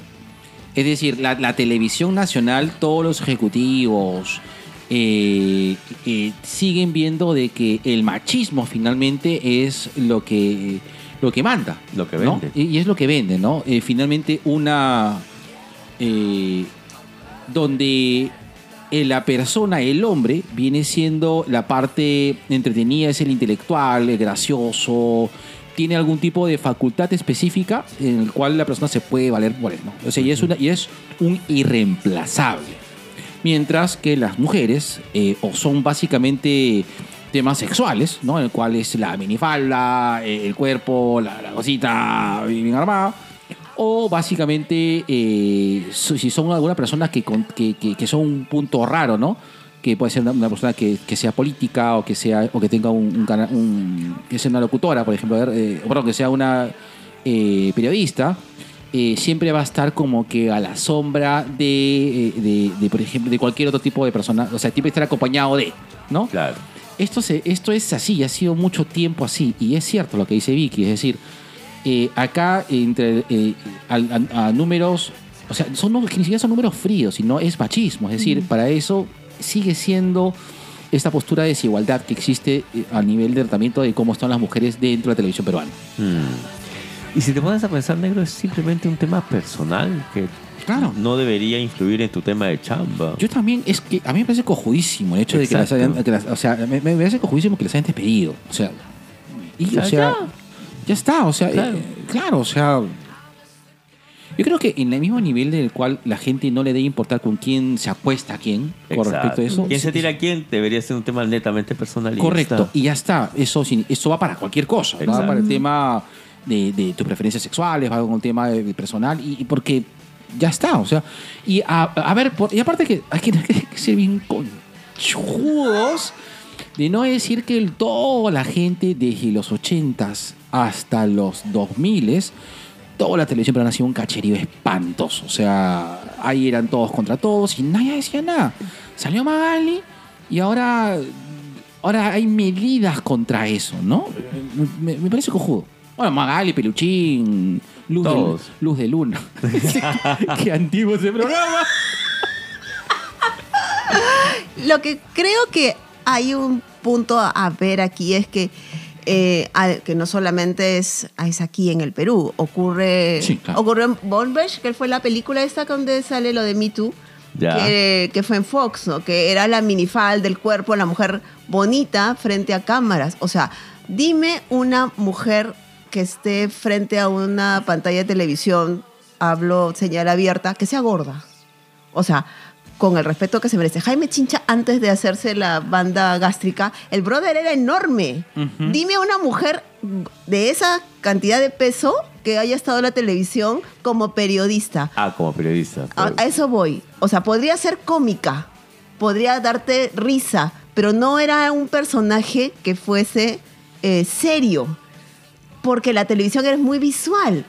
Es decir, la, la televisión nacional, todos los ejecutivos eh, eh, siguen viendo de que el machismo finalmente es lo que, lo que manda. Lo que ¿no? vende. Y, y es lo que vende, ¿no? Eh, finalmente una... eh, donde la persona, el hombre, viene siendo la parte entretenida, es el intelectual, el gracioso, tiene algún tipo de facultad específica en el cual la persona se puede valer por él, ¿no? O sea, y es, una, y es un irreemplazable. Mientras que las mujeres eh, o son básicamente temas sexuales, ¿no? En el cual es la minifalda, eh, el cuerpo, la, la cosita bien armada. O básicamente, eh, si son alguna persona que, que, que- que son un punto raro, ¿no? Que puede ser una, una persona que, que sea política o que sea o que tenga un, un cana- un- que sea una locutora, por ejemplo, eh, perdón, que sea una eh, periodista, siempre va a estar como que a la sombra de, de, de, por ejemplo, de cualquier otro tipo de persona. O sea, siempre estar acompañado de, ¿no? Claro. Esto, se, esto es así, ha sido mucho tiempo así. Y es cierto lo que dice Vicky, es decir, eh, acá entre eh, al- a, a números, o sea, son, ni siquiera son números fríos, sino es machismo. Es decir, para eso sigue siendo esta postura de desigualdad que existe eh, a nivel de tratamiento de cómo están las mujeres dentro de la televisión peruana. Mm. Y si te pones a pensar, negro, es simplemente un tema personal que Claro. no debería influir en tu tema de chamba. Yo también, es que a mí me parece cojudísimo el hecho de que las hayan, que las- o sea, me, me parece cojudísimo que las hayan despedido. O sea, y, o sea, ya. Ya está, o sea, Claro. eh, claro, o sea, yo creo que en el mismo nivel del cual la gente no le debe importar con quién se acuesta a quién, con Exacto. respecto a eso. ¿Quién se tira a quién? Debería ser un tema netamente personal. Correcto, y ya está. Eso, eso va para cualquier cosa. Va para el tema de, de tus preferencias sexuales, va con el tema de- personal, y, y porque ya está. O sea, y a, a ver, por- y aparte que, hay que, que ser bien conchudos de no decir que el- toda la gente desde los 80s hasta los 2000s, toda la televisión peruana ha sido un cacherío espantoso. O sea, ahí eran todos contra todos y nadie decía nada. Salió Magali y ahora, ahora hay medidas contra eso, ¿no? Me, me parece cojudo. Bueno, Magali, Peluchín, Luz, de, Todos. Luz de Luna. Qué antiguo ese programa. Lo que creo que hay un punto a ver aquí es que, eh, que no solamente es, es aquí en el Perú, ocurre, Sí, claro. ocurrió en Bonbridge, que fue la película esta donde sale lo de Me Too, que, que fue en Fox, ¿no? que era la minifal del cuerpo, la mujer bonita frente a cámaras. O sea, dime una mujer que esté frente a una pantalla de televisión, hablo señal abierta, que sea gorda. O sea, con el respeto que se merece. Jaime Chincha, antes de hacerse la banda gástrica, el brother era enorme. Dime una mujer de esa cantidad de peso que haya estado en la televisión como periodista. Ah, como periodista. A, a eso voy. O sea, podría ser cómica, podría darte risa, pero no era un personaje que fuese eh, serio, porque la televisión es muy visual.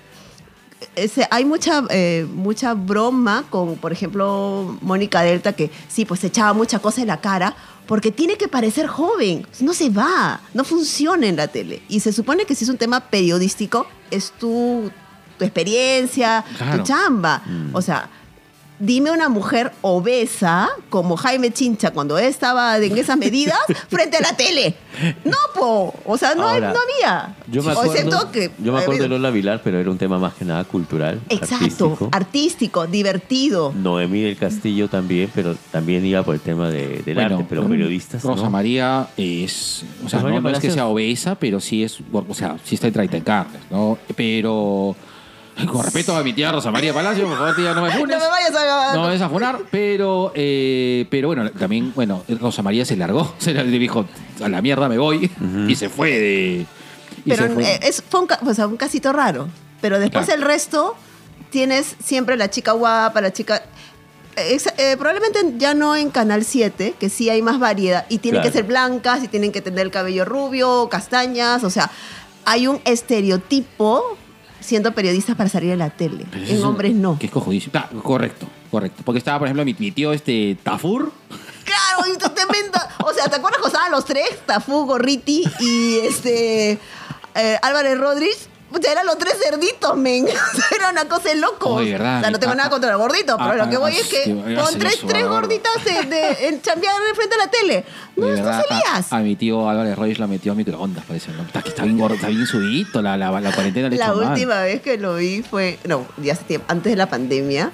Ese- hay mucha, eh, mucha broma con, por ejemplo, Mónica Delta, que sí, pues se echaba mucha cosa en la cara, porque tiene que parecer joven. No se va, no funciona en la tele. Y se supone que si es un tema periodístico, es tu, tu experiencia, Claro. tu chamba. O sea, dime una mujer obesa como Jaime Chincha cuando estaba en esas medidas frente a la tele. No, po. O sea, no, Ahora, no había. Yo me O acuerdo, que- yo me acuerdo de Lola Vilar, pero era un tema más que nada cultural. Exacto, artístico. artístico, divertido. Noemí del Castillo también, pero también iba por el tema de- del arte, pero periodistas. Rosa ¿no? María es. O sea, no, no es que sea obesa, pero sí es. O sea, sí está en carnes, ¿no? Pero. Con respeto a mi tía Rosa María Palacio, por favor, tía, no me No funes. me vayas a... No me vayas a funar, pero, eh, pero bueno, también, bueno, Rosa María se largó, se le dijo, a la mierda me voy, y se fue de... y pero se fue. eh, es, fue un, ca- o sea, un casito raro. Pero después Claro. el resto tienes siempre la chica guapa, la chica... eh, eh, probablemente ya no en Canal 7, que sí hay más variedad. Y tienen Claro. que ser blancas, y tienen que tener el cabello rubio, castañas. O sea, hay un estereotipo siendo periodistas para salir a la tele. En hombres no. Que es cojudísimo. Claro, correcto, correcto. Porque estaba, por ejemplo, mi, mi tío este Tafur. Claro, y tú te inventas- O sea, ¿te acuerdas cuando estaban los tres? Tafú, Gorriti y este eh, Álvarez Rodríguez. Pucha, eran los tres cerditos, men. Era una cosa de loco. Oye, ¿verdad? O sea, no tengo Ah, nada contra los gorditos, pero ah, lo que ah, voy ah, es que con tres, tres gorditas de, de, en chambear de frente a la tele. No, De no a- salías. A, mi tío Álvarez Royce la metió a microondas, parece. ¿no? Está, bien gordo, está bien subidito, la, la, la cuarentena le La mal. última vez que lo vi fue, no, ya hace tiempo, antes de la pandemia,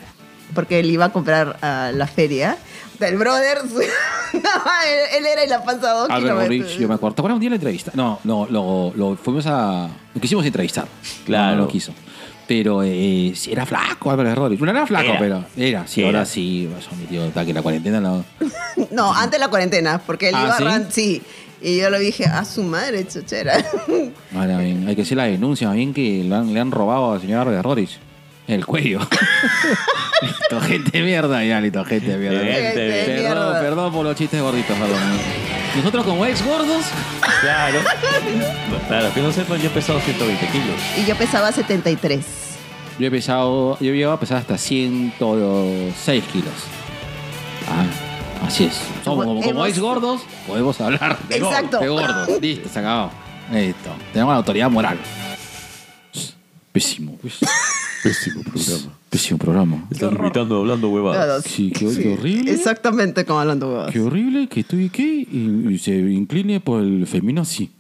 porque él iba a comprar a la feria. El brother, no, él, él era en la panza dos kilómetros. Rich, yo me acuerdo. ¿Te acuerdas un día de la entrevista? No, no, lo, lo fuimos a. Lo quisimos entrevistar. Claro. No, no lo quiso. Pero eh, sí, era flaco Álvaro Rodríguez. No era flaco, Era. pero era. Sí, Era. ahora sí. Eso, mi tío, está que la cuarentena no. No, antes de la cuarentena, porque él ¿Ah, iba sí? a ran- sí. Y yo lo dije, a su madre, chochera. Ahora bien, hay que hacer la denuncia, más bien que le han, le han robado al señor Álvarez Rodríguez. El cuello. listo, gente de mierda, ya, listo, gente de mierda. Gente de Perdón, mierda. perdón por los chistes gorditos, perdón. Nosotros como ex gordos, Claro. claro, que no sepan, yo he pesado 120 kilos. y yo pesaba 73. yo he pesado, yo llegaba a pesar hasta 106 kilos. Ah, así es. Somos como, como ex gordos, podemos hablar de, gordos, Exacto. de gordos. Listo, se acabó. Listo. Tenemos la autoridad moral. Pésimo, pues. Pésimo programa. Pésimo programa. Están imitando hablando huevadas. Sí, qué, qué horrible. Exactamente como hablando huevas. Qué horrible que estoy aquí y, y se incline por el feminazi.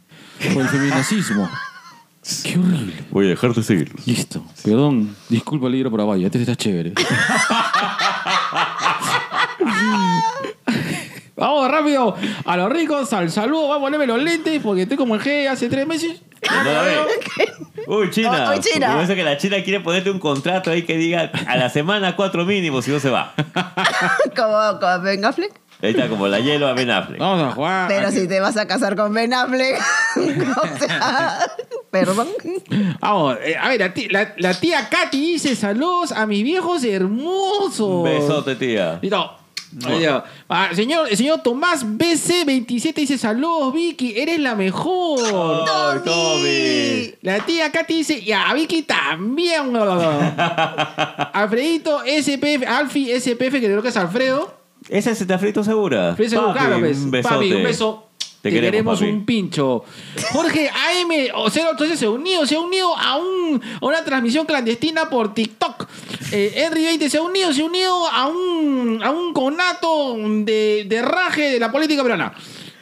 Por el feminacismo. Qué horrible. Voy a dejar de seguirlos. Listo. Perdón. Disculpa el libro por abajo. Este está chévere. Vamos rápido a los ricos, al saludo. Vamos a ponerme los lentes porque estoy como el G hace tres meses. No la. Uy, China. Uy, China. Parece que la China quiere ponerte un contrato ahí que diga a la semana cuatro mínimos si no se va. como, como Ben Affleck. Ahí está como la hielo a Ben Affleck. Vamos a jugar. Pero si te vas a casar con Ben Affleck. o sea, perdón. Vamos, eh, a ver, la tía, la- la tía Katy dice saludos a mis viejos hermosos. Un besote, tía. Listo. Ahí ya. Ah, señor, el señor Tomás BC27 dice: Saludos, Vicky, eres la mejor. Ay, Tommy. La tía Katy dice: Y a Vicky también. Alfredito SPF, Alfi SPF, que creo que es Alfredo. ¿Esa es está frito segura? Papi, claro, pues. un. Papi, un beso. Te, Te queremos, un pincho. Jorge AM o 013 se ha unido, se ha unido a, un, a una transmisión clandestina por TikTok. Eh, Henry 20 se ha unido, se ha unido a un, a un conato de, de raje de la política peruana.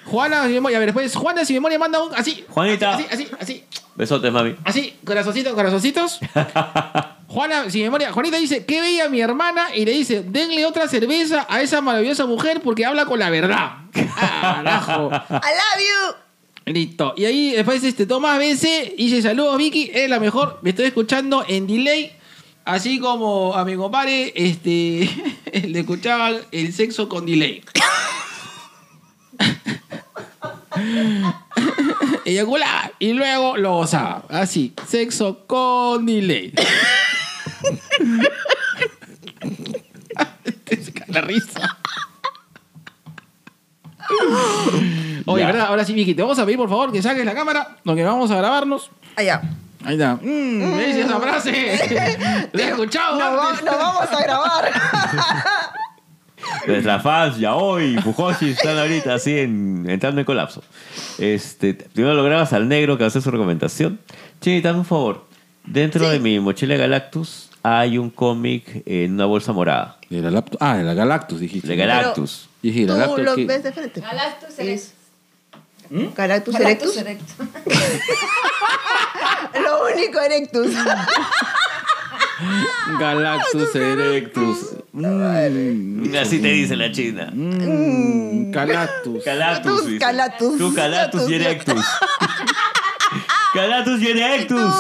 Juana, si memoria, a ver, después Juana, si memoria, manda un así. Juanita. Así, así, así. Besotes, mami. Así, corazoncitos, corazoncitos. Juana, sin memoria, Juanita dice, qué bella mi hermana, y le dice, denle otra cerveza a esa maravillosa mujer porque habla con la verdad. Carajo. I love you. Listo. Y ahí después este Tomás BC dice, saludos Vicky, eres la mejor, me estoy escuchando en delay. Así como a mi compadre, este, le escuchaban el sexo con delay. Eyaculaba y luego lo gozaba. Así, sexo con delay. Te saca la risa. Oye, Ya. ¿verdad? Ahora sí, Vicky, te vamos a pedir por favor que saques la cámara, porque vamos a grabarnos. Allá. Ahí está. Mm, ¿Ves esa frase? ¿Te he escuchado? Nos, va- antes? nos vamos a grabar. Nuestra fans, ya hoy, Fujoshi están ahorita así en- entrando en colapso. Este, primero lo grabas al negro que hace su recomendación. Chini, dame un favor. Dentro de mi mochila Galactus hay un cómic en una bolsa morada. De la laptop- ah, de la Galactus, dijiste. De Galactus. Dije, la Tú Galactus. lo ¿qué? ves de frente. Galactus Es- erectus. Galactus Galactus erectus. erectus. Lo único erectus. Galactus erectus. Mm, Así te dice la china. mm, Galactus. Calatus. Tus dice. Calatus. Tu Calatus y Erectus. Calatus y Erectus.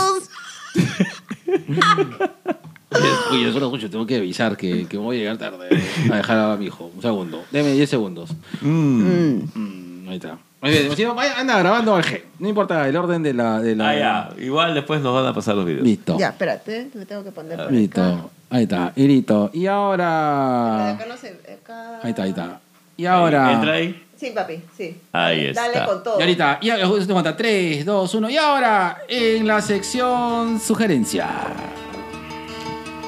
Oye, yo solo escucho, tengo que avisar que, que voy a llegar tarde a dejar a mi hijo. Un segundo. Deme 10 segundos. Mm. Mm, ahí está. Muy bien, si no, vaya- anda grabando al G. No importa el orden de la. De la Ah, ya. Igual después nos van a pasar los videos. Listo. Ya, espérate. Me tengo que poner por acá. Listo. Ahí está. Y listo. Y ahora. acá no sé. Acá. Ahí está, ahí está. Y ahora. Entra ahí. Sí, papi, sí. Ahí Dale está. con todo. Y ahorita, y ahora, justo cuenta 3, 2, 1. Y ahora, en la sección sugerencia.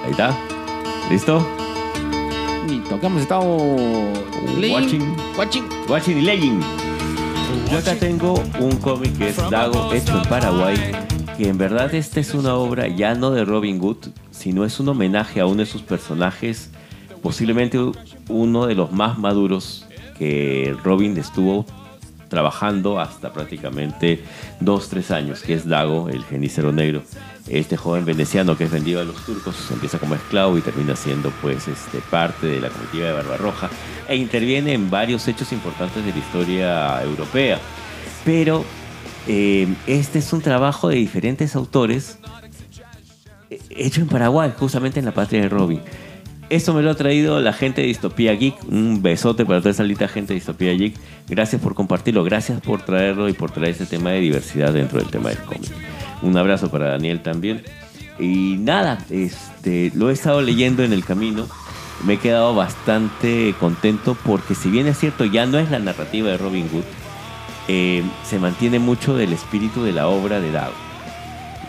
Ahí está. ¿Listo? Listo, que hemos estado. Watching. Watching. Watching y Legging. Yo acá tengo un cómic que es Dago, hecho en Paraguay, que en verdad esta es una obra ya no de Robin Hood, sino es un homenaje a uno de sus personajes, posiblemente uno de los más maduros que Robin estuvo trabajando hasta prácticamente dos, tres años, que es Dago, el genícero negro. Este joven veneciano que es vendido a los turcos, empieza como esclavo y termina siendo pues este, parte de la comitiva de Barbarroja e interviene en varios hechos importantes de la historia europea. Pero eh, este es un trabajo de diferentes autores eh, hecho en Paraguay, justamente en la patria de Robin. Esto me lo ha traído la gente de Distopía Geek. Un besote para toda esa linda gente de Distopía Geek. Gracias por compartirlo, gracias por traerlo y por traer este tema de diversidad dentro del tema del cómic. Un abrazo para Daniel también. Y nada, este, lo he estado leyendo en el camino. Me he quedado bastante contento porque si bien es cierto, ya no es la narrativa de Robin Hood, eh, se mantiene mucho del espíritu de la obra de Dago.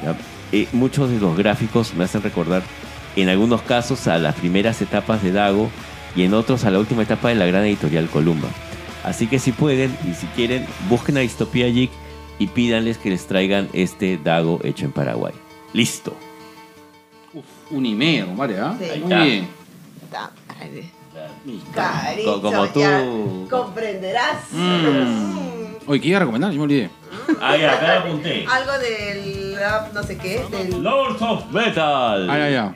¿ya? Eh, muchos de los gráficos me hacen recordar en algunos casos a las primeras etapas de Dago y en otros a la última etapa de la gran editorial Columba. Así que si pueden y si quieren, busquen a Distopía Geek y pídanles que les traigan este Dago hecho en Paraguay. Listo. Uf, un medio, compadre, ¿ah? Sí. Muy bien. Está, como tú. ya comprenderás. Mm. Oye, ¿qué iba a recomendar? Yo me olvidé. Ah, ya, acá apunté. Algo del no sé qué, del... Lords of Metal. Ah, ya, ya.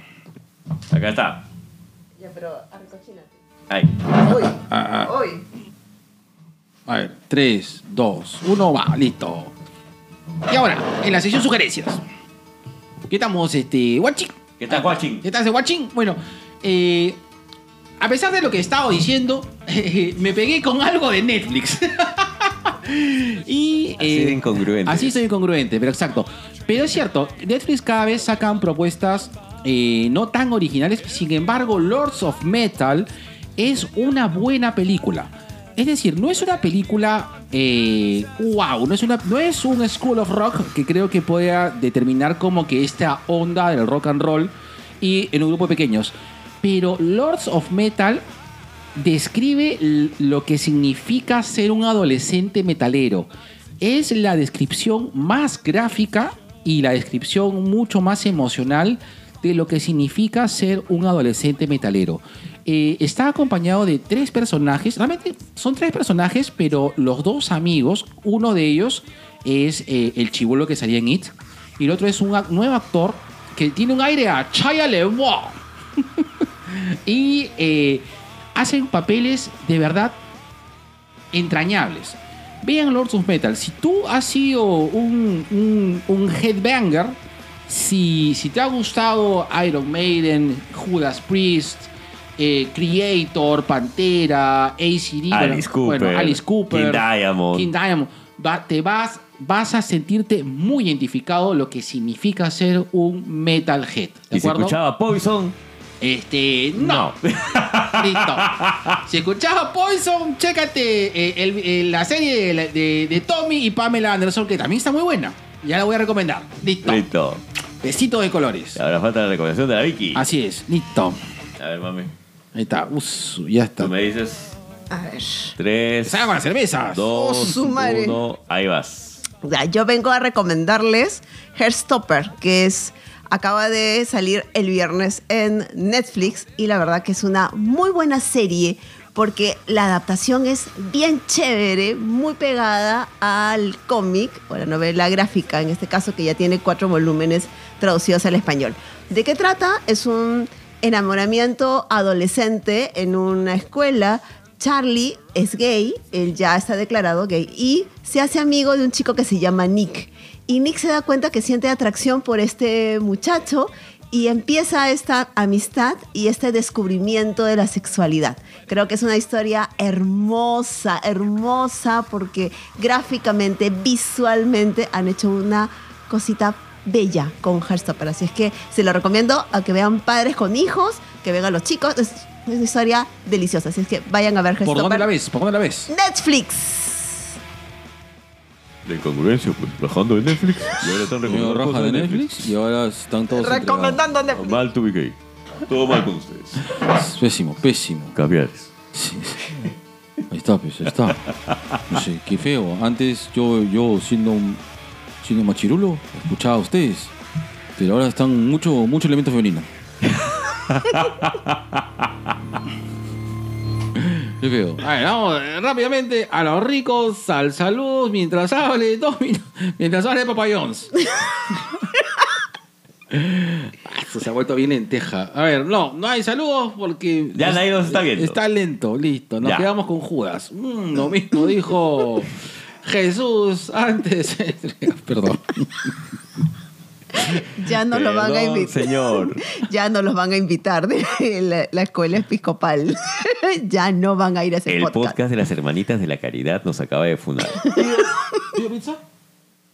Acá está. Ya, pero arcochínate. Ahí. Uy, Ah, ah. uy. A ver, 3, 2, 1, va, listo. Y ahora, en la sección sugerencias. ¿Qué estamos, este, watching? ¿Qué tal, watching? ¿Qué tal, watching? Bueno, eh, a pesar de lo que he estado diciendo, me pegué con algo de Netflix. y, Así de eh, incongruente. Así soy incongruente, pero exacto. Pero es cierto, Netflix cada vez sacan propuestas eh, no tan originales. Sin embargo, Lords of Metal es una buena película. Es decir, no es una película eh, wow, no es, una, no es un School of Rock que creo que pueda determinar como que esta onda del rock and roll y en un grupo de pequeños. Pero Lords of Metal describe lo que significa ser un adolescente metalero. Es la descripción más gráfica y la descripción mucho más emocional de lo que significa ser un adolescente metalero. Eh, está acompañado de tres personajes, realmente son tres personajes, pero los dos amigos, uno de ellos es eh, el chivolo que salía en It, y el otro es un nuevo actor que tiene un aire a Chaya y eh, hacen papeles de verdad entrañables. Vean Lords of Metal. Si tú has sido un, un headbanger, si, si te ha gustado Iron Maiden, Judas Priest, eh, Creator, Pantera, ACD, Alice bueno, Cooper, Alice Cooper, King Diamond. King Diamond, va- te vas, vas a sentirte muy identificado lo que significa ser un metalhead. ¿De Y acuerdo? escuchaba Poison. Este, no. Listo. Si escuchaba Poison, chécate eh, el- el- la serie de, de- de Tommy y Pamela Anderson, que también está muy buena. Ya la voy a recomendar. Listo. Listo. Besitos de colores. Ahora falta la recomendación de la Vicky. Así es. Listo. A ver, mami. Ahí está. Us, ya está. Tú me dices A ver. tres, Salgan con las cervezas. dos, Oh, su madre. uno. Ahí vas. Ya, yo vengo a recomendarles Hairstopper, que es acaba de salir el viernes en Netflix y la verdad que es una muy buena serie porque la adaptación es bien chévere, muy pegada al cómic o la novela gráfica, en este caso que ya tiene cuatro volúmenes traducidos al español. ¿De qué trata? Es un enamoramiento adolescente en una escuela Charlie es gay, él ya está declarado gay y se hace amigo de un chico que se llama Nick. Y Nick se da cuenta que siente atracción por este muchacho y empieza esta amistad y este descubrimiento de la sexualidad. Creo que es una historia hermosa, hermosa porque gráficamente, visualmente han hecho una cosita bella con Heartstopper. Así es que se lo recomiendo a que vean padres con hijos, que vean a los chicos. Es una historia deliciosa. Así es que vayan a ver ¿Por dónde Heartstopper. la ves? ¿Por dónde la ves? Netflix. La incongruencia, pues, bajando de Netflix. Y ahora están recomendando de Netflix y ahora están todos Recomendando Netflix. Mal to be gay. Todo mal con ustedes. entregados. Pésimo, pésimo. Caviares. Sí, sí. Ahí está, pues, ahí está. No sé, qué feo. Antes yo, yo siendo un siendo machirulo, escuchaba a ustedes. Pero ahora están mucho, mucho elemento femenino. Qué feo. A ver, vamos eh, rápidamente a los ricos, al salud, mientras hable dos minutos, mientras hable Papa John's. Esto se ha vuelto bien lenteja. A ver, no, no hay saludos porque. Ya nadie nos está viendo. Está lento, listo. Nos Ya. quedamos con Judas. Mm, lo mismo dijo Jesús antes. Perdón. Ya no lo van a Perdón, invitar. señor. Ya no los van a invitar de la, la escuela episcopal. ya no van a ir a ese El podcast. podcast de las hermanitas de la caridad nos acaba de funar. ¿Pido pizza?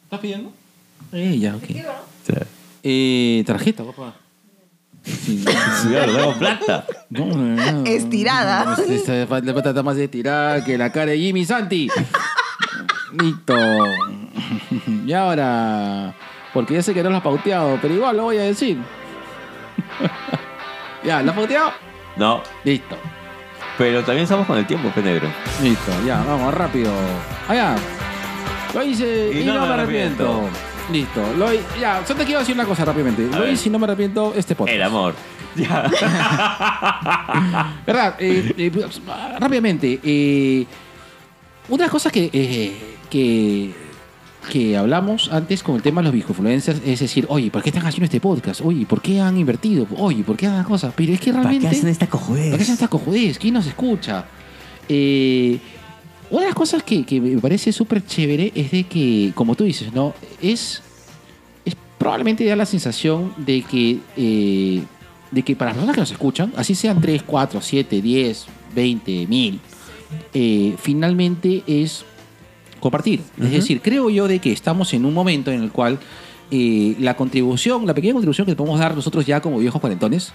¿Estás pidiendo? Eh, ya, ok. Eh, tarjeta, papá. Sí, no, plata. no, no, no. Estirada. Esta esta pata está más estirada que la cara de Jimmy Santi. Listo. Y ahora, porque ya sé que no lo has pauteado, pero igual lo voy a decir. ya, ¿lo has pauteado? No, Listo. pero también estamos con el tiempo, pe negro. Listo, ya, vamos, rápido. Allá. Lo hice y, no, me arrepiento. Listo. Lo, ya, solo te quiero decir una cosa rápidamente. A lo hice y no me arrepiento este podcast. El amor. Ya. ¿Verdad? Eh, eh, rápidamente. eh, una de las cosas que, eh, que, que hablamos antes con el tema de los influencers es decir, oye, ¿por qué están haciendo este podcast? Oye, ¿por qué han invertido? Oye, ¿por qué hacen cosas? Pero es que ¿Para realmente... qué hacen esta ¿Para qué cojudez? hacen esta cojudez? ¿Quién nos escucha? Eh, una de las cosas que, que me parece súper chévere es de que, como tú dices, ¿no? Es, es probablemente da la sensación de que, eh, de que para las personas que nos escuchan, así sean 3, 4, 7, 10, 20, 1000, eh, finalmente es compartir. Es decir, creo yo de que estamos en un momento en el cual eh, la contribución, la pequeña contribución que podemos dar nosotros ya como viejos cuarentones,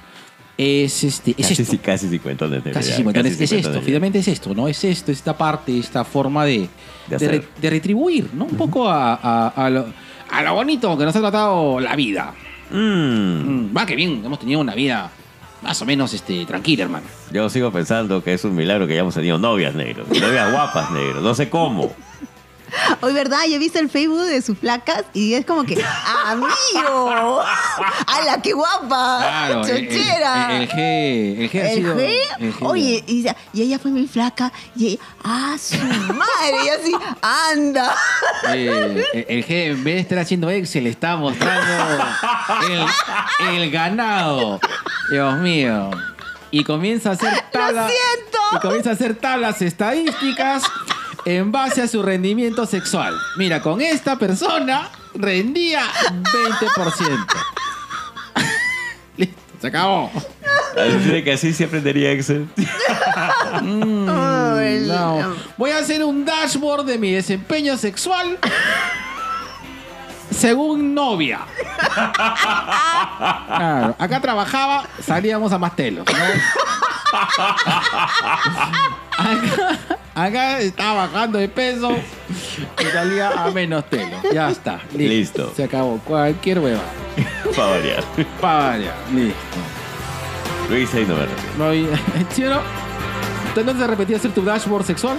es, este, es Casi, esto. casi cincuentones de Casi verdad, 50. casi Es, es esto, finalmente es esto, ¿no? Es esto, esta parte, esta forma de, De de, hacer. re- de retribuir, ¿no? Un poco a, a- a lo, a lo bonito que nos ha tratado la vida. Mm, Mm, Va, que bien, hemos tenido una vida más o menos este, tranquila, hermano. Yo sigo pensando que es un milagro que hayamos tenido novias negros. Novias guapas negros. No sé cómo. Hoy, ¿verdad? Yo he visto el Facebook de sus placas y es como que, ¡amigo! ¡Hala, qué guapa! el, ¡Chochera! el- el G, el G ha ¿El sido. G? el G. Oye, y, ella fue muy flaca y ella, ¡ah, su madre! Y así, ¡anda! Eh, el- el G, en vez de estar haciendo Excel, está mostrando el, el ganado. Dios mío. Y comienza a hacer tablas. siento. Y comienza a hacer tablas estadísticas en base a su rendimiento sexual. Mira, con esta persona rendía 20%. Listo, se acabó. Alucina que así siempre tendría Excel. Ay, No. Voy a hacer un dashboard de mi desempeño sexual según novia. Claro, acá trabajaba, salíamos a más telos. ¿no? Acá, acá estaba bajando de peso y salía a menos telo. Ya está, listo. Listo. Se acabó. Cualquier hueva. Para variar. Para variar. Listo. Hice y no me arrepiento. No, y- ¿Sí o no? ¿Te no te repetí hacer tu dashboard sexual?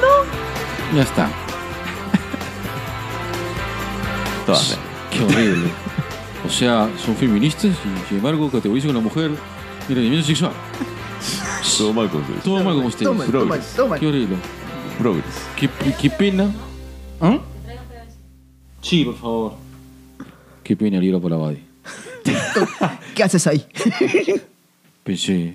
No. Ya está. Todas. Qué horrible. O sea, son feministas y sin embargo categorizan a la mujer en rendimiento sexual. Todo mal con ustedes. Todo mal con ustedes. Toma, toma, toma. Qué horrible. Progres. Qué, qué pena. ¿Ah? Sí, por favor. Qué pena el hilo por la body. ¿Qué haces ahí? Pensé,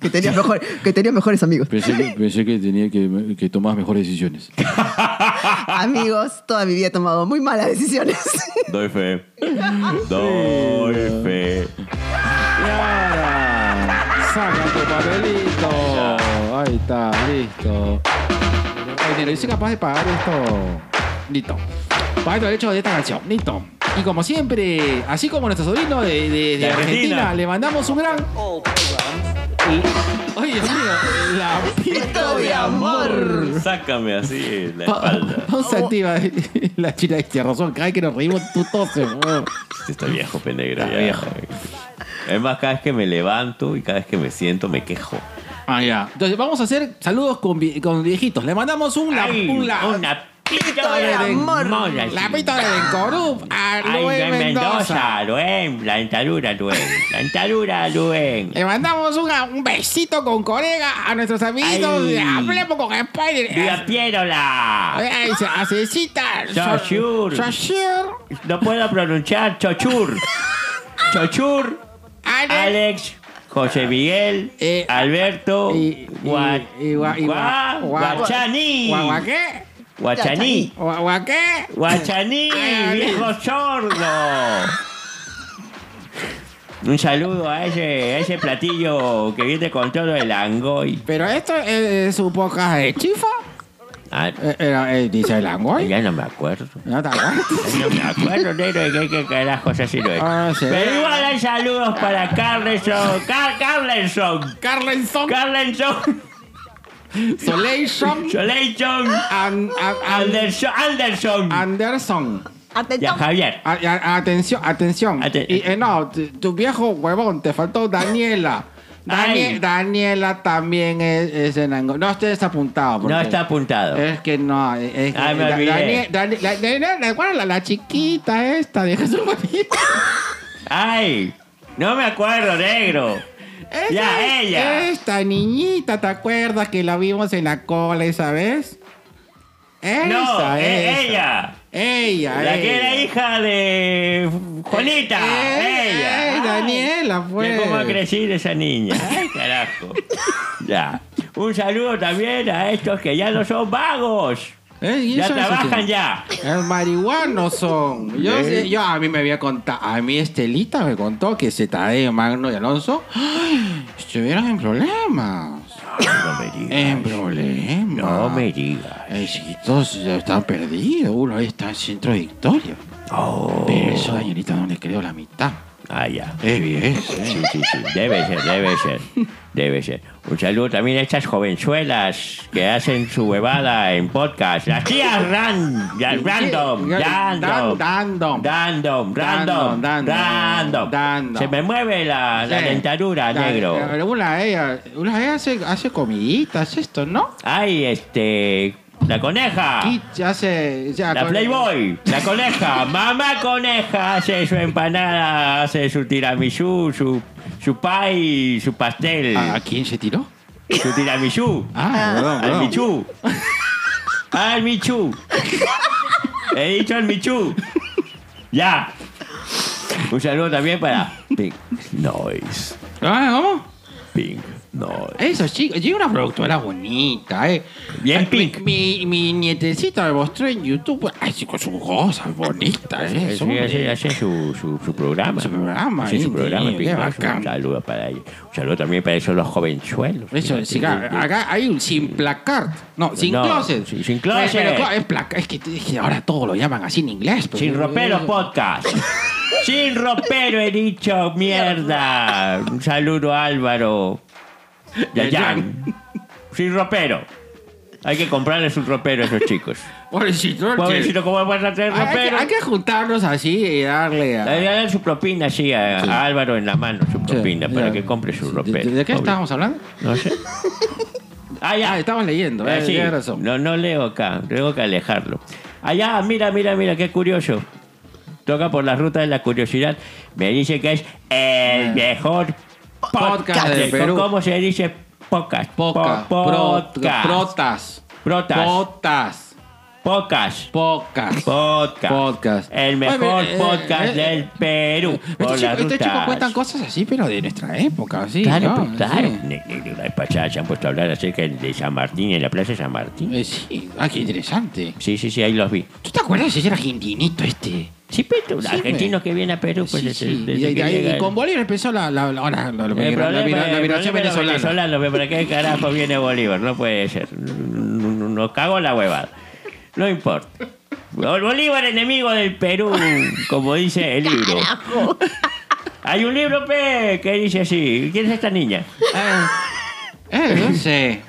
que, tenías mejor, que tenías mejores amigos. pensé, que, pensé que tenía que, que tomar mejores decisiones. Amigos, toda mi vida he tomado muy malas decisiones. Doy fe. Doy fe. Clara, saca tu papelito. Ahí está, listo. Ay, Nero, yo soy capaz de pagar esto. Listo. Pagar el derecho de esta canción. Listo. Y como siempre, así como nuestro sobrino de, de- de De Argentina, Argentina. le mandamos un gran. Y, oye, Dios mío, la pito de amor. Sácame así la Pa- espalda. Pausa activa. La china de razón. Cada vez que nos reímos, tú toses. Este está viejo, penegro. Está viejo. Es más, cada vez que me levanto y cada vez que me siento me quejo. Ah, ya. Entonces, vamos a hacer saludos con, vi- con viejitos. Le mandamos un la, Ay, un la, una pito de amor. la pito de Bencorup a Ay, Luis de Mendoza. Mendoza, Luen, la dentadura, Luen. Luen. Le mandamos una- un besito con colega a nuestros amiguitos. Ay. de Hablemos con Spider. ¡Viva Pierola! Ay, se. Soshur. No puedo pronunciar Chochur. Chochur, Ale. Alex, José Miguel, Eh, Alberto, y- y- Gua- y- gua- y- Gua- gua- Guachani. Guachani, Ay, viejo sordo. Un saludo a ese, a ese platillo que viene con todo el angoy. Pero esto es su podcast de chifa. Ah, Eh, eh, dice el angoy. ya no me acuerdo. ¿No te acuerdas? No me acuerdo, negro, de qué, qué carajos así lo es. Ah, sí. Pero igual hay saludos para Carlenson. Car Carlenson. Carlenson. Carlenson. Soleison. Soleison. An- an- an- Anderson. Anderson. Anderson. Ya, Atención. Javier. A- a- atención, atención. Aten- y, eh, no, tu, tu viejo huevón, te faltó Daniela. Danie- Ay. Daniela también es, es en Ango- No estés apuntado. porque No está apuntado. Es que no. Es que, Ay, me Da- olvidé. Danie- Dani- la, la- la- ¿cuál es la, la chiquita esta de Jesús. Ay, no me acuerdo, negro. Esa Ya, ella. Esta niñita, ¿te acuerdas que la vimos en la cola esa vez? Esa, No, esa. ella. Ella, La que era ella. hija de Juanita. Eh, ella. eh, Ay, Daniela, pues. Mira cómo ha crecido esa niña. Ay, carajo. Ya. Un saludo también a estos que ya no son vagos. Eh, ¿y Ya trabajan ya. Es marihuanos son. Yo, ¿Eh? sé- yo a mí me había contado, a mí Estelita me contó que Zetadeo, Magno y Alonso ¡ay! estuvieron en problemas. No me digas. En problemas. No me digas. Eh, ya están perdidos. Uno ahí está en centro de Victoria. Oh. Pero eso, Danielita, no le creo la mitad. Ah, ya. Es bien. Sí, sí, sí. Debe ser, debe ser. Debe ser. Un saludo también a estas jovenzuelas que hacen su huevada en podcast. Las tías ran, ya- random, random, Random. random, random, Random, random. Se me mueve la, la dentadura, negro. Una de ellas, una de ellas hace, hace comiditas, esto, ¿no? Ay, este. La coneja. Y hace. ya, La con- Playboy, la coneja, mamá coneja hace su empanada, hace su tiramisú, su, su pie, su pastel, ¿A, a quién se tiró? su tiramisú, Ah, perdón, al perdón. Michu, al Michu, he dicho al Michu, ya. Un saludo también para Pink Noise, Ah, ¿Cómo? Pink Noise. Eso, chicos. Llega una productora bonita, ¿eh? Bien pink. Mi, mi nietecita me mostró en YouTube. Ay, chicos, sus cosas bonitas, ¿eh? Sí, Son- hace, su, su, su programa. Su programa, Sí, su programa. Pink. Un saludo para ellos. Un saludo también para esos los jovenzuelos. Eso, sí, acá, hay un sin placar. No, sin No, closet. sí, sin closet. Pero, pero, es, placa- es, que, es que ahora todo lo llaman así en inglés. pero- Sin ropero podcast. Sin ropero he dicho mierda. Un saludo Álvaro. Yayan. Sin ropero. Hay que comprarles un ropero a esos chicos. Pobrecito, Pobrecito, ¿cómo vas a tener Hay, que, ropero? hay que juntarnos así y darle a... Su propina así a, a Álvaro en la mano, su propina, Sí, para ya. que compre su ¿De, ropero. de- qué Pobre. estábamos hablando? No sé. Ah, ya. Ah, estamos leyendo. Ah, eh, sí. tienes razón. No, no leo acá, tengo que alejarlo. Allá, mira, mira, mira, qué curioso. Toca por la ruta de la curiosidad. Me dice que es el mejor Podcast de del Perú. ¿Cómo se dice podcast? Poca. Po- Pro- podcast. protas. Protas. Potas. Podcast. Pocas. Podcast. Podcast. El mejor eh, podcast eh, del Perú. Estos chicos, chicos rutas. cuentan cosas así, pero de nuestra época, sí. Claro, ¿no? pues, claro. Sí. La pasada se han puesto a hablar acerca de San Martín, en la plaza de San Martín. Eh, sí. Ah, qué interesante. Sí, sí, sí, ahí los vi. ¿Tú te acuerdas de ese argentinito este? Sí, pero un Sí, argentino me- que viene a Perú, pues desde- desde Y, y- que y con Bolívar empezó la, la, la, la, la- la- la- migración venezolana. venezolanos, ¿para qué carajo viene Bolívar? No puede ser. Nos no, cagó la huevada. No importa. Bol- Bolívar, enemigo del Perú, como dice el libro. Carajo. Hay un libro, P, que dice así. ¿Quién es esta niña? Eh, eh, no sé.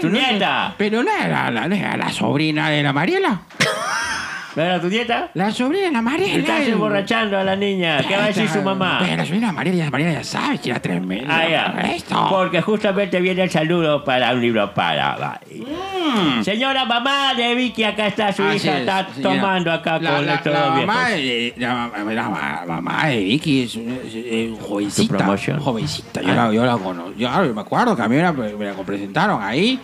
Tu nieta. Pero no era, la, no era la sobrina de la Mariela. ¿No era tu nieta? La sobrina Mariela. Estás emborrachando a la niña. ¿Qué va a decir su mamá? Pero la sobrina Mariela, la Mariela ya sabe que era tremenda. Ah, ya. Esto. Porque justamente viene el saludo para un libro para. Bye. Señora mamá de Vicky, acá está su Así hija, es, está señora. tomando acá la, con la, nuestros la mamá de, la, la ma- mamá de Vicky es, es- es jovencita. Jovencita. Yo, Ah. la, yo la cono- yo claro, me acuerdo que a mí me la, me presentaron ahí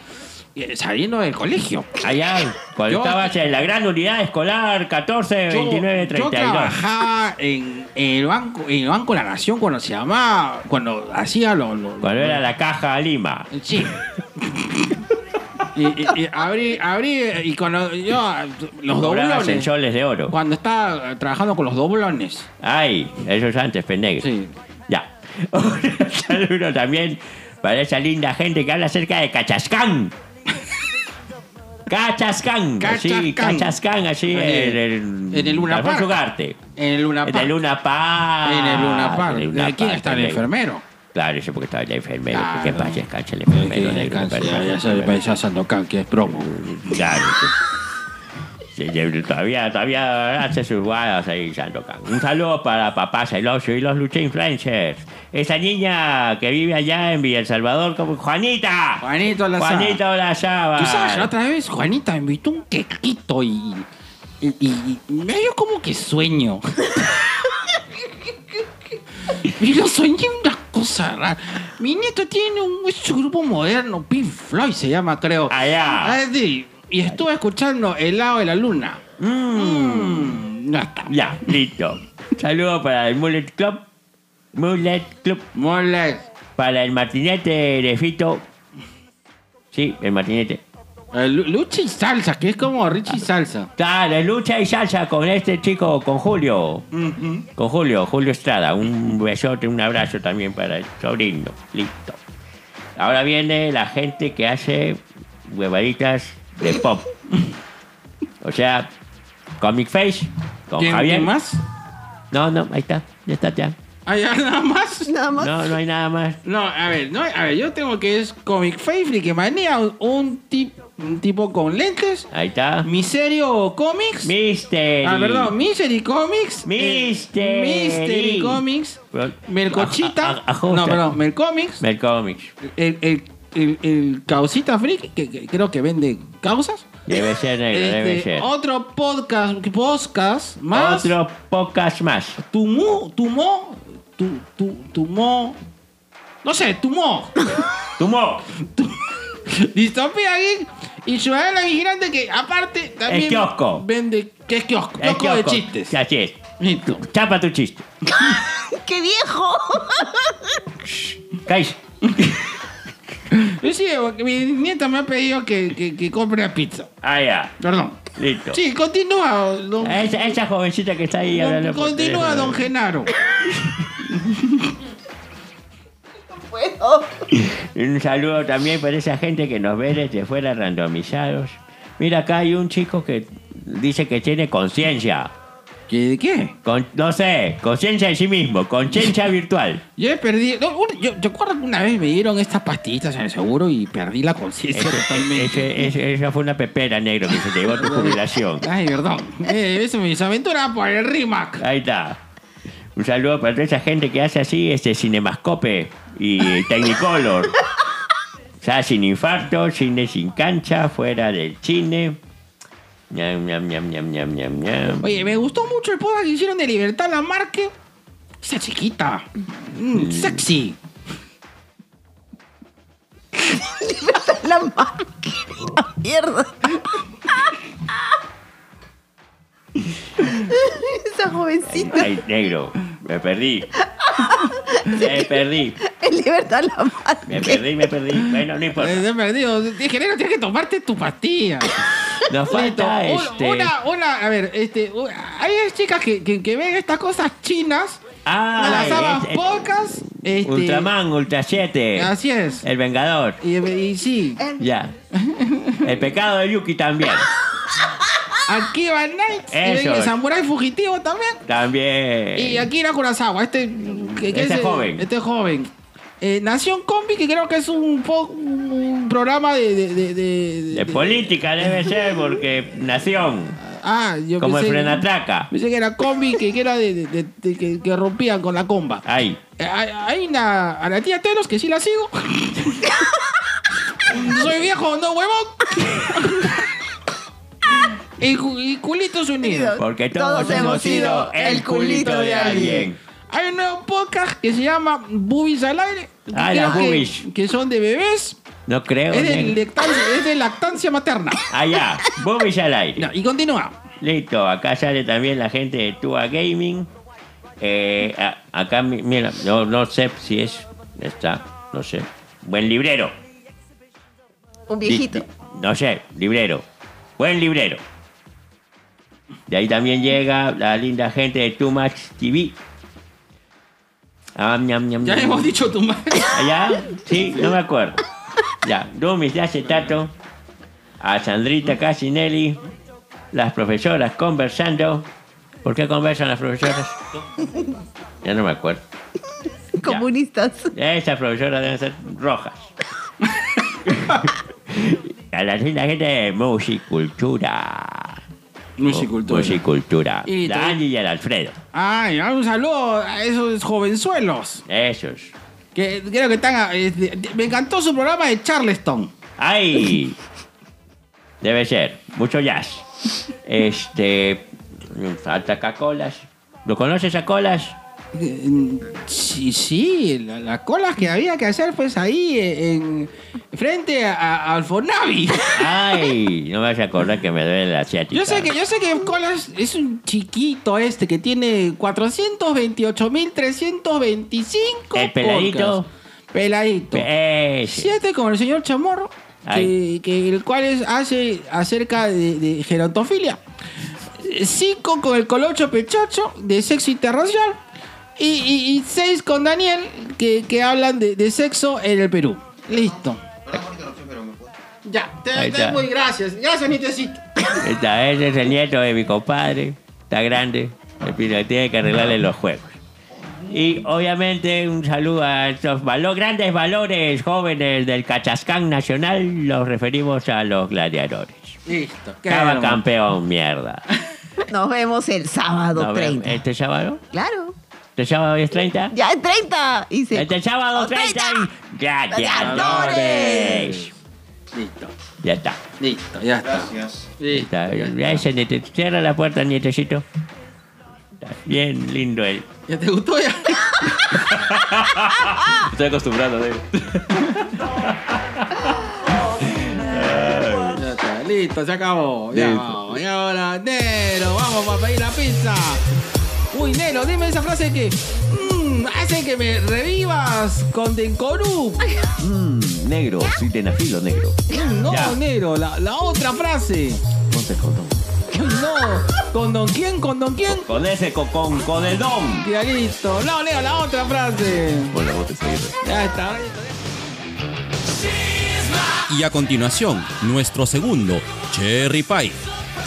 saliendo del colegio. Allá, cuando Yo- estabas en la gran unidad escolar 14, Yo, 29, yo 32. trabajaba en, en el banco en el Banco de la Nación cuando se llamaba cuando hacía lo, lo- Cuando era la caja Lima. Sí. y, y- y abrí, abrí y cuando yo los doblones de oro. cuando estaba eh, trabajando con los doblones Ay, eso es antes, pendejo. Sí. Ya. Un saludo también para esa linda gente que habla acerca de Cachascán. Cachascán. Cachascán. Cachascán, así en el, en el Luna Park. En el Luna En Park el Luna Park. en el Luna Park En el Luna ¿De quién Park, está el enfermero Claro, ese porque estaba el enfermero. Que paz descanse el Eh, enfermero. negro, ya, ya ya Sandokan que es promo Claro. Todavía, todavía hace sus guadas ahí, Sandokan. Un saludo para papá Celoso y los Lucha Influencers. Esa niña que vive allá en Villa El Salvador, como Juanita. Juanito Lazaba. Juanita Olazaba. tú sabes la otra vez Juanita me invitó un quequito y y, y- y me dio como que sueño y lo soñé una cosa rara mi nieto tiene un es grupo moderno Pink Floyd se llama creo Allá. Ah. Y estuve escuchando El lado de la luna Mm, ya está Ya, listo. Saludo para el Mullet Club. Mullet Club. Moles. Para el martinete de Fito. Sí, el martinete. Eh, Lu- Lucha y salsa, que es como Richie Salsa. Claro, lucha y salsa con este chico, con Julio. Con Julio, Julio Estrada. Un besote, un abrazo también para el sobrino. Listo. Ahora viene la gente que hace huevaditas de pop. O sea, Comic Face, con ¿Quién, Javier. quién más? No, no, ahí está. Ya está, ya. ¿Hay nada más? Nada más. No, no hay nada más. No, a ver, no, a ver, yo tengo que es Comic Faithful que manía un, un, tip- un tipo con lentes. Ahí está. Miserio Comics. Mystery. Ah, perdón, Misery Comics. eh, Mystery. Mystery Comics. Melcochita. A- a- ajusta. no, perdón, Melcomics. Mel Comics. El, el, el, el Causita Freak, que, que creo que vende causas. Debe ser negro, debe Este, ser. otro podcast, podcast más. Otro podcast más. Tumu, tumo, tu, tu, tumo. No sé, tumo. Tumo. Distopía Geek y Ciudadana Vigilante que aparte también El kiosco. vende que es kiosco, El kiosco de chistes. Así es. Listo. Chapa tu chiste. ¡Qué viejo! Cállate. Yo sí, mi nieta me ha pedido que, que, que compre pizza. Ah, ya. Perdón. Listo. Sí, continúa, don, Esa, esa jovencita que está ahí don- hablando por continúa, teléfono. don Genaro. Bueno. Un saludo también para esa gente que nos ve desde fuera randomizados. Mira, acá hay un chico que dice que tiene conciencia. ¿Qué, ¿De qué? Con, no sé, conciencia en sí mismo, conciencia virtual. Yo he perdido. no, un- yo, yo recuerdo que una vez me dieron estas pastillitas en el seguro y perdí la conciencia totalmente. ese- ese- esa fue una pepera negro que se te llevó a tu jubilación. Ay, perdón. Eh, eso me aventura por el RIMAC. Ahí está. Un saludo para toda esa gente que hace así, este Cinemascope y Technicolor. O sea, sin infarto, cine sin cancha, fuera del cine. Ñam, ñam, ñam, ñam, ñam, ñam, ñam. Oye, me gustó mucho el podcast que hicieron de Libertad Lamarque. Esa chiquita. Mm, sexy. La marca. La mierda. Esa jovencita. Ay, negro, me perdí. Me perdí, En libertad la marca. me perdí, me perdí. Bueno, no importa. he perdido. Dije, negro, tienes que tomarte tu pastilla. Nos falta Listo. Un- este. Una, una, a ver, este, hay chicas que, que, que ven estas cosas chinas. Ah, las habas este- podcast. Este, Ultraman, Ultra 7. Así es. El Vengador. Y, y sí, Ya. El pecado de Yuki también. aquí va Knights. Y ven el Samurai Fugitivo también. También. Y Akira Kurosawa, este, que, que Este es, joven. Este joven. Eh, Nación Combi, que creo que es un, po- un programa de... de, de, de- De política debe ser, porque nación. Ah, yo Como el frenatraca. pensé que era Combi, que, que era de, de- de- de- que, que rompían con la comba. Ahí. Eh, Hay, hay una, a la tía Telos, que sí la sigo. Soy viejo, no huevón. y, y culitos unidos. Porque todos, hemos sido el culito de alguien. Hay un nuevo podcast que se llama Boobies al aire. Ah, las que- boobies. Que son de bebés. No creo. Es de, negro. lactancia, es de lactancia materna. Allá. Bobis al aire. Ya, y continúa. Listo. Acá sale también la gente de Tua Gaming. Eh, a- acá, mi- mira, no, no sé si es. Está, no sé. Buen librero. Un Di- viejito. di- No sé, librero. Buen librero. De ahí también llega la linda gente de Too Much TV. Ah, ñam, ñam, Ya ñam. hemos dicho tu madre. ¿Allá? Sí, no me acuerdo. Ya, Dumis de acetato. A Sandrita Casinelli. Las profesoras conversando. ¿Por qué conversan las profesoras? Ya no me acuerdo. Comunistas. Esas profesoras deben ser rojas. A la linda gente de Musicultura. Musicultura. Musicultura. Y La Angie y el Alfredo. Ay, un saludo a esos jovenzuelos. Esos. Que creo que están. a- este, me encantó su programa de Charleston. ¡Ay! Debe ser. Mucho jazz. Este. Falta Cacolas. ¿Lo conoces a Colas? Sí, sí, la- las colas que había que hacer pues ahí en frente a, Alfonavi. ¡Ay! No me vas a acordar que me duele la asiática. Yo sé que yo sé que Colas es un chiquito este que tiene 428.325 El peladito. podcasts. Peladito. Ese. Siete con el señor Chamorro, que, Ay. que el cual es- hace acerca de, de gerontofilia. Cinco con el Colocho Pechocho, de sexo interracial. Y, y- y seis con Daniel, que, que hablan de, de sexo en el Perú. Listo. Ya, te, Ahí te está. muy gracias. Gracias. Esta- ese es el nieto de mi compadre. Está grande. El tiene que arreglarle los juegos. Y obviamente un saludo a estos valo- grandes valores jóvenes del Cachascán Nacional. Los referimos a los gladiadores. Listo. hermoso. campeón, mierda. Nos vemos el sábado Nos vemos 30. ¿Este sábado? Claro. ¿Este sábado es 30? Ya es 30. Y se- Este sábado ¡Oh, 30. 30! Gladiadores. Listo. Ya está. Listo, ya está. Gracias. Listo. Está, ya ese niete- Cierra la puerta, nietecito. Está bien lindo él. ¿Ya te gustó ya? Estoy acostumbrado, David. Ya está, listo, se acabó. Ya vamos. Y ahora, Nero, vamos a pedir la pizza. Uy, Nero, dime esa frase que mm, hace que me revivas con Dencorú. Mmm, negro, sí, tenafilo negro. No, Ya. Nero, la, la otra frase. Ponte condón. Uy, no. ¿Con don quién? ¿Con don quién? Con ese, con, con, con el don. Ya listo. No, Nero, la otra frase. Bueno, vos te seguís. Ya está. Y a continuación, nuestro segundo, Cherry Pie.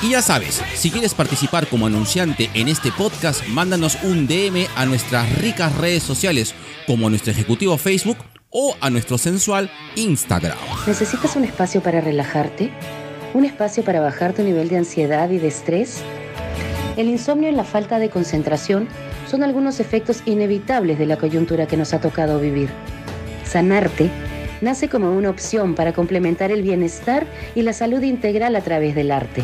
Y ya sabes, si quieres participar como anunciante en este podcast, mándanos un DM a nuestras ricas redes sociales, como nuestro ejecutivo Facebook o a nuestro sensual Instagram. ¿Necesitas un espacio para relajarte? ¿Un espacio para bajar tu nivel de ansiedad y de estrés? El insomnio y la falta de concentración son algunos efectos inevitables de la coyuntura que nos ha tocado vivir. Sanarte nace como una opción para complementar el bienestar y la salud integral a través del arte.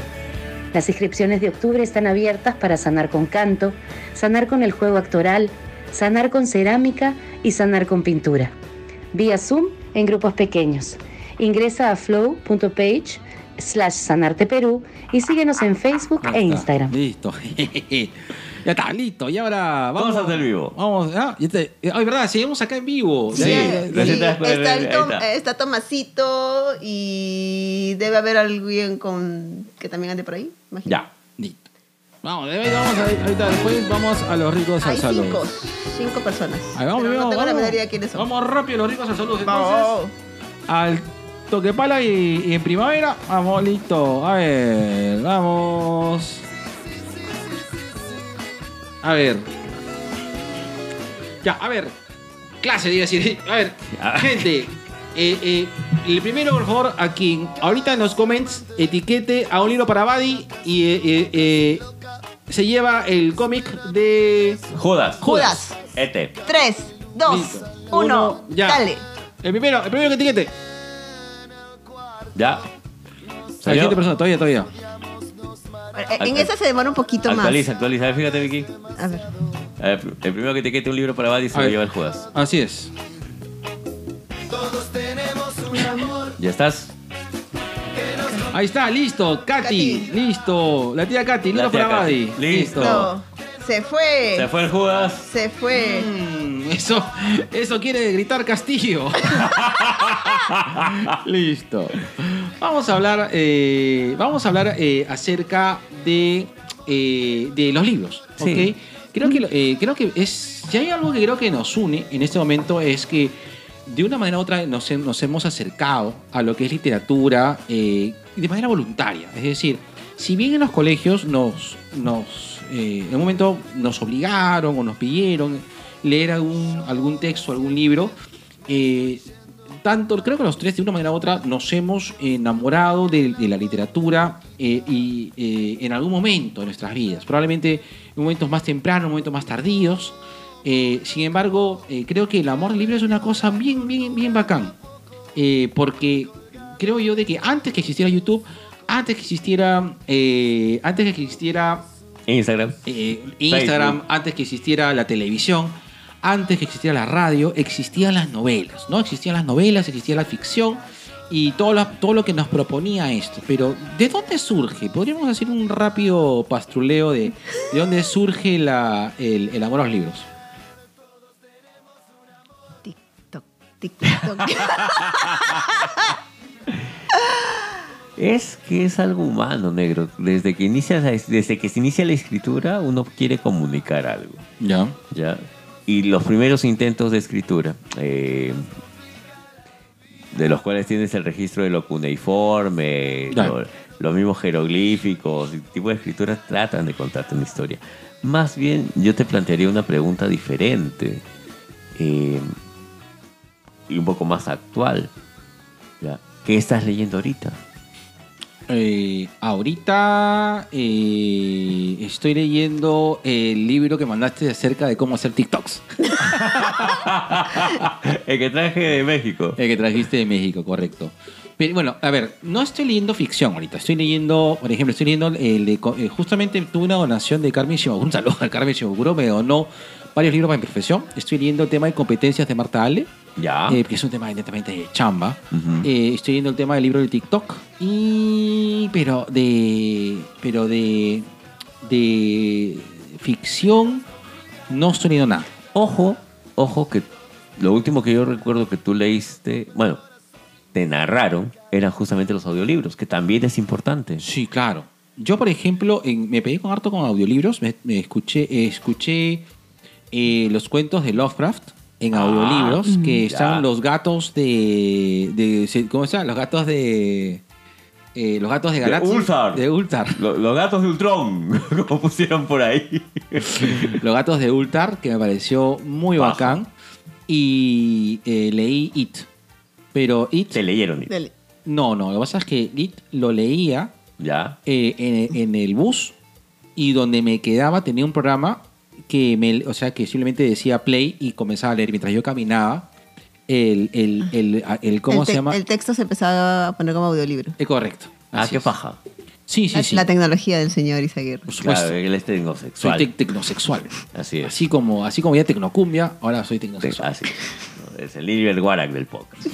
Las inscripciones de octubre están abiertas para sanar con canto, sanar con el juego actoral, sanar con cerámica y sanar con pintura. Vía Zoom en grupos pequeños. Ingresa a flow.page slash sanarte Perú y síguenos en Facebook e. Instagram. Listo. ya está, listo. Y ahora vamos. Cosas del vivo. Vamos, ah, ya te- eh, ay, verdad, seguimos acá en vivo. Sí, Ya, ya, está, el ahí Tom- está. está Tomasito y debe haber alguien con que también ande por ahí. imagino. Ya. Listo. Vamos, de ahí vamos a- ahorita después vamos a los ricos al Hay salón. cinco, cinco personas. Ahí vamos, Pero vamos, no tengo la vamos. menor idea quiénes son. Vamos rápido los ricos al salud entonces. Vamos. Al toque pala y, y en primavera. Vamos, listo. A ver, vamos. A ver. Ya, a ver. Clase, diga decir. A ver, Ah. gente. eh, eh, el primero, por favor, a quien ahorita en los comments etiquete a un libro para Buddy y eh, eh, eh, se lleva el cómic de Judas. Judas. Este. Tres, dos, Listo. uno, ya. dale. El primero, el primero que etiquete. Ya. Siguiente persona, todavía, todavía. Eh, En esa se demora un poquito Actualiza, actualiza. A ver, Fíjate, Vicky. más. A ver. A ver, el primero que te quede un libro para Buddy se A lo lleva el Judas. Así es. ¿Ya estás? Ahí está, listo. Katy, Katy. listo. La tía Katy, libro para. Buddy. Listo. No, se fue. Se fue el Judas. Se fue. Mm, eso, eso quiere gritar Castillo. listo. Vamos a hablar, eh, vamos a hablar eh, acerca de, eh, de los libros. Creo que, creo que es. Si hay algo que creo que nos une en este momento es que de una manera u otra nos, he- nos hemos acercado a lo que es literatura de manera voluntaria. Es decir, si bien en los colegios nos, nos en un momento nos obligaron o nos pidieron leer algún, algún texto, algún libro, eh, tanto, creo que los tres de una manera u otra nos hemos enamorado de, de la literatura eh, y eh, en algún momento de nuestras vidas, probablemente en momentos más tempranos, en momentos más tardíos. Eh, sin embargo, creo que el amor al libro es una cosa bien, bien, bien bacán. Porque creo yo de que antes que existiera YouTube, antes que existiera, antes que existiera Instagram. Instagram, Facebook. antes que existiera la televisión, antes que existiera la radio, existían las novelas, ¿no? Existían las novelas, existía la ficción y todo lo, todo lo que nos proponía esto. Pero, ¿de dónde surge? Podríamos hacer un rápido pastruleo de, de dónde surge la, el, el amor a los libros. TikTok, TikTok. Es que es algo humano, negro. Desde que, inicia, la- desde que se inicia la escritura, uno quiere comunicar algo. Ya. ¿ya? Y los primeros intentos de escritura. eh, de los cuales tienes el registro de lo cuneiforme, lo- los mismos jeroglíficos, tipo de escrituras tratan de contarte una historia. Más bien, yo te plantearía una pregunta diferente eh, y un poco más actual. ¿ya? ¿Qué estás leyendo ahorita? Eh, ahorita eh, estoy leyendo el libro que mandaste acerca de cómo hacer TikToks. el que traje de México. El que trajiste de México, correcto. Pero bueno, a ver, no estoy leyendo ficción ahorita. Estoy leyendo, por ejemplo, estoy leyendo el de. eh, justamente tuve una donación de Carmen Shimabukuro. Un saludo a Carmen Shimabukuro. Me donó varios libros para mi profesión. Estoy leyendo el tema de competencias de Marta Ale. Ya. eh, que es un tema evidentemente de chamba. Eh, estoy leyendo el tema del libro de TikTok. Y. Pero de. Pero de. De. Ficción. No estoy leyendo nada. Ojo, ojo que lo último que yo recuerdo que tú leíste, bueno, te narraron, eran justamente los audiolibros, que también es importante. Sí, claro. Yo, por ejemplo, en- me pegué con harto con audiolibros. Me, me escuché, eh, escuché eh, los cuentos de Lovecraft en Ah, audiolibros, que ya. estaban los gatos de, ¿Cómo se llama? Los gatos de. eh, los gatos de De Galaxy. Ulthar. De Ultar. Lo- Los, gatos de Ultron, como pusieron por ahí. los gatos de Ultar, que me pareció muy bacán. Y eh, leí It. Pero It. Te leyeron. Del- No, no. Lo que pasa es que It lo leía Ya. eh, en, en el bus y donde me quedaba tenía un programa que me, o sea, que simplemente decía play y comenzaba a leer mientras yo caminaba. El, el, el, el- ¿cómo el se llama? El texto se empezaba a poner como audiolibro. Eh, correcto. Ah, qué es. paja. Sí, sí, La, sí. la tecnología del señor Isaguirre. Por supuesto. Claro, él es soy tecnosexual. tec- tecnosexual. Así es. Así como, así como ya tecnocumbia, ahora soy Te- tecnosexual. así. Es el Lilian Guarac del podcast.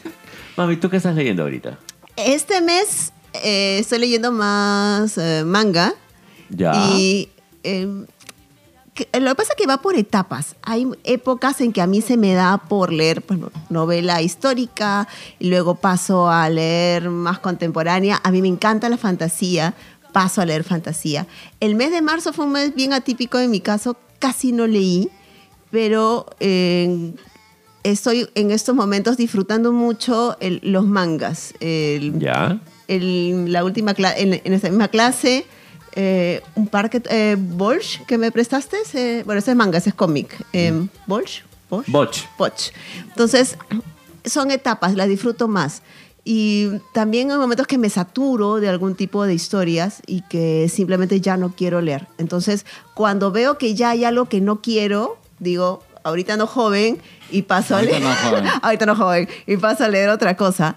Mami, ¿tú qué estás leyendo ahorita? Este mes eh, estoy leyendo más eh, manga. Ya. Y eh, que- lo que pasa es que va por etapas. Hay épocas en que a mí se me da por leer pues, no- novela histórica y luego paso a leer más contemporánea. A mí me encanta la fantasía, paso a leer fantasía. El mes de marzo fue un mes bien atípico en mi caso, casi no leí, pero eh, estoy en estos momentos disfrutando mucho el- los mangas. El- Ya. el- la última en, en esa misma clase eh, un par que eh, Bolsh que me prestaste eh, bueno ese es manga ese es cómic Bolsh Bosch Botch. Botch. entonces son etapas las disfruto más y también hay momentos que me saturo de algún tipo de historias y que simplemente ya no quiero leer entonces cuando veo que ya hay algo que no quiero digo ahorita no joven y paso a leer no joven. ahorita no joven y paso a leer otra cosa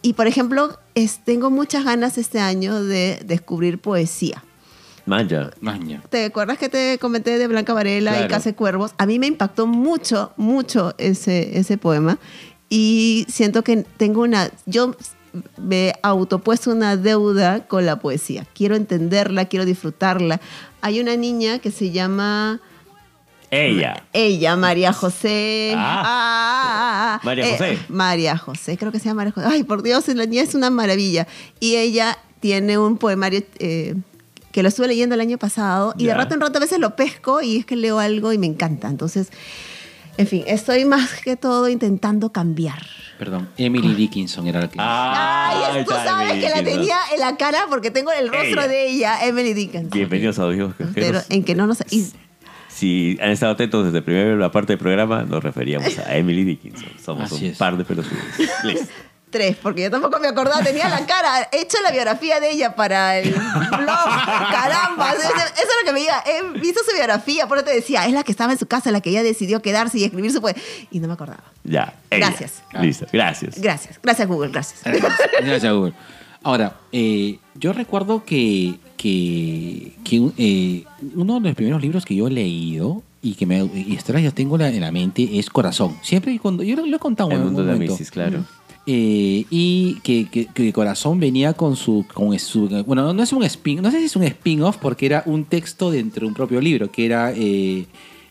y por ejemplo, es- tengo muchas ganas este año de descubrir poesía. Manja. Maña. ¿Te acuerdas que te comenté de Blanca Varela Claro. y Case Cuervos? A mí me impactó mucho, mucho ese, ese poema y siento que tengo una... Yo me autopuesto una deuda con la poesía. Quiero entenderla, quiero disfrutarla. Hay una niña que se llama... Ella. Ella, María José. Ah. Ah, ah, ah. María José. María José, creo que se llama María José. Ay, por Dios, la niña es una maravilla. Y ella tiene un poemario eh, que lo estuve leyendo el año pasado y Ya. de rato en rato a veces lo pesco y es que leo algo y me encanta. Entonces, en fin, estoy más que todo intentando cambiar. Perdón, Emily Dickinson era la que. Ah, Ay, tú sabes Emily que la tenía en la cara porque tengo el rostro Ella. de ella, Emily Dickinson. Bienvenidos a Audios Pero en que no nos... y- Si han estado atentos desde primero la parte del programa, nos referíamos a Emily Dickinson. Somos Así un es. par de pelotudos. Listo. Tres, porque yo tampoco me acordaba, tenía la cara. He hecho la biografía de ella para el blog. Caramba, eso, es lo que me diga. He visto su biografía, por eso te decía, es la que estaba en su casa, la que ella decidió quedarse y escribir su poema. Y no me acordaba. Ya. ella. Gracias. Listo. Gracias. Gracias, gracias Google, gracias. Gracias, Google. Ahora, eh, yo recuerdo que, que, que un- eh, uno de los primeros libros que yo he leído y que me y esta ya tengo la- en la mente es Corazón. Siempre cuando yo lo, lo he contado El en mundo algún de momento. Amisis, claro. Eh, y que, que, que Corazón venía con su, con su. Bueno, no es un spin, no sé si es un spin-off porque era un texto dentro de un propio libro, que era. eh,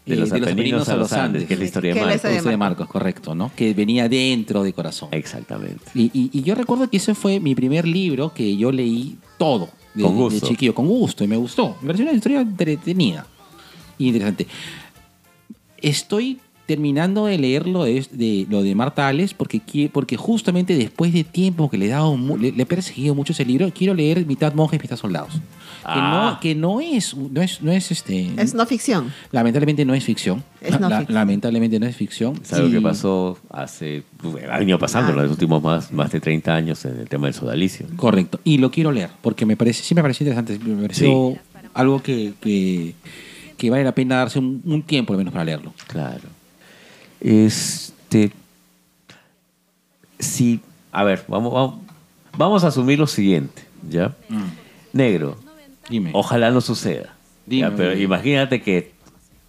De eh, los Apeninos a los Andes, que es la historia de es Marcos. de Marcos, correcto, ¿no? Que venía dentro de Corazón. Exactamente. Y, y- y yo recuerdo que ese fue mi primer libro que yo leí todo de, Con de gusto. chiquillo, con gusto, y me gustó. Me pareció una historia entretenida y interesante. Estoy terminando de leer lo de, de- lo de Marta Ales porque, porque justamente después de tiempo que le he, dado mu- le, le he perseguido mucho ese libro, quiero leer Mitad Monjes, Mitad Soldados. Que, Ah. no, que no es, no es, no es este... Es no ficción. Lamentablemente no es ficción. Es no La- ficción. Lamentablemente no es ficción. Es algo que pasó hace. Ha venido pasando en los últimos más, más de 30 años en el tema del sodalicio. Correcto. Y lo quiero leer, porque me parece, sí me pareció interesante. Me pareció algo que, que, que vale la pena darse un, un tiempo al menos para leerlo. Claro. Este. Sí. A ver, vamos, vamos, vamos a asumir lo siguiente, ¿ya? Negro, Dime. ojalá no suceda. Dime, Ya, pero dime. imagínate que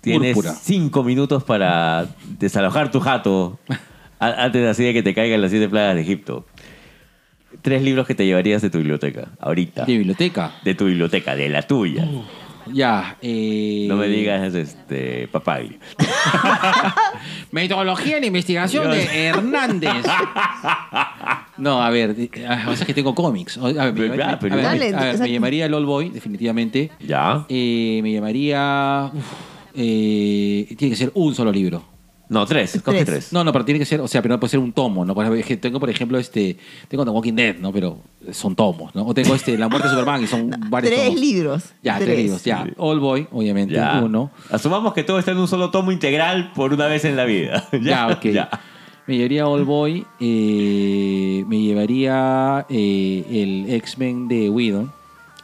tienes Púrpura. cinco minutos para desalojar tu jato antes así de que te caigan las siete plagas de Egipto. Tres libros que te llevarías de tu biblioteca, ahorita. De biblioteca. De tu biblioteca, de la tuya. Ya. eh, No me digas este papagli. Metodología en investigación de Hernández. No, a ver, eh, ah, pasa que tengo cómics. O- A ver, me, Pero, llamaría- ah, pero- a ver, Dale, a ver, exacto. me llamaría el All Boy, definitivamente. ¿Ya? Eh, me llamaría. uf, eh, tiene que ser un solo libro. No, tres. Coge Tres. tres. No, no, pero tiene que ser, o sea, pero no puede ser un tomo, ¿no? Por ejemplo, es que tengo, por ejemplo, este, tengo The Walking Dead, ¿no? Pero son tomos, ¿no? O tengo este, La muerte de Superman y son varios Tres tomos. libros. Ya, tres, libros, ya. All Boy, obviamente, Ya. uno. Asumamos que todo está en un solo tomo integral por una vez en la vida. Ya, ok. Ya. Me llevaría All Boy, eh, me llevaría eh, el X-Men de Whedon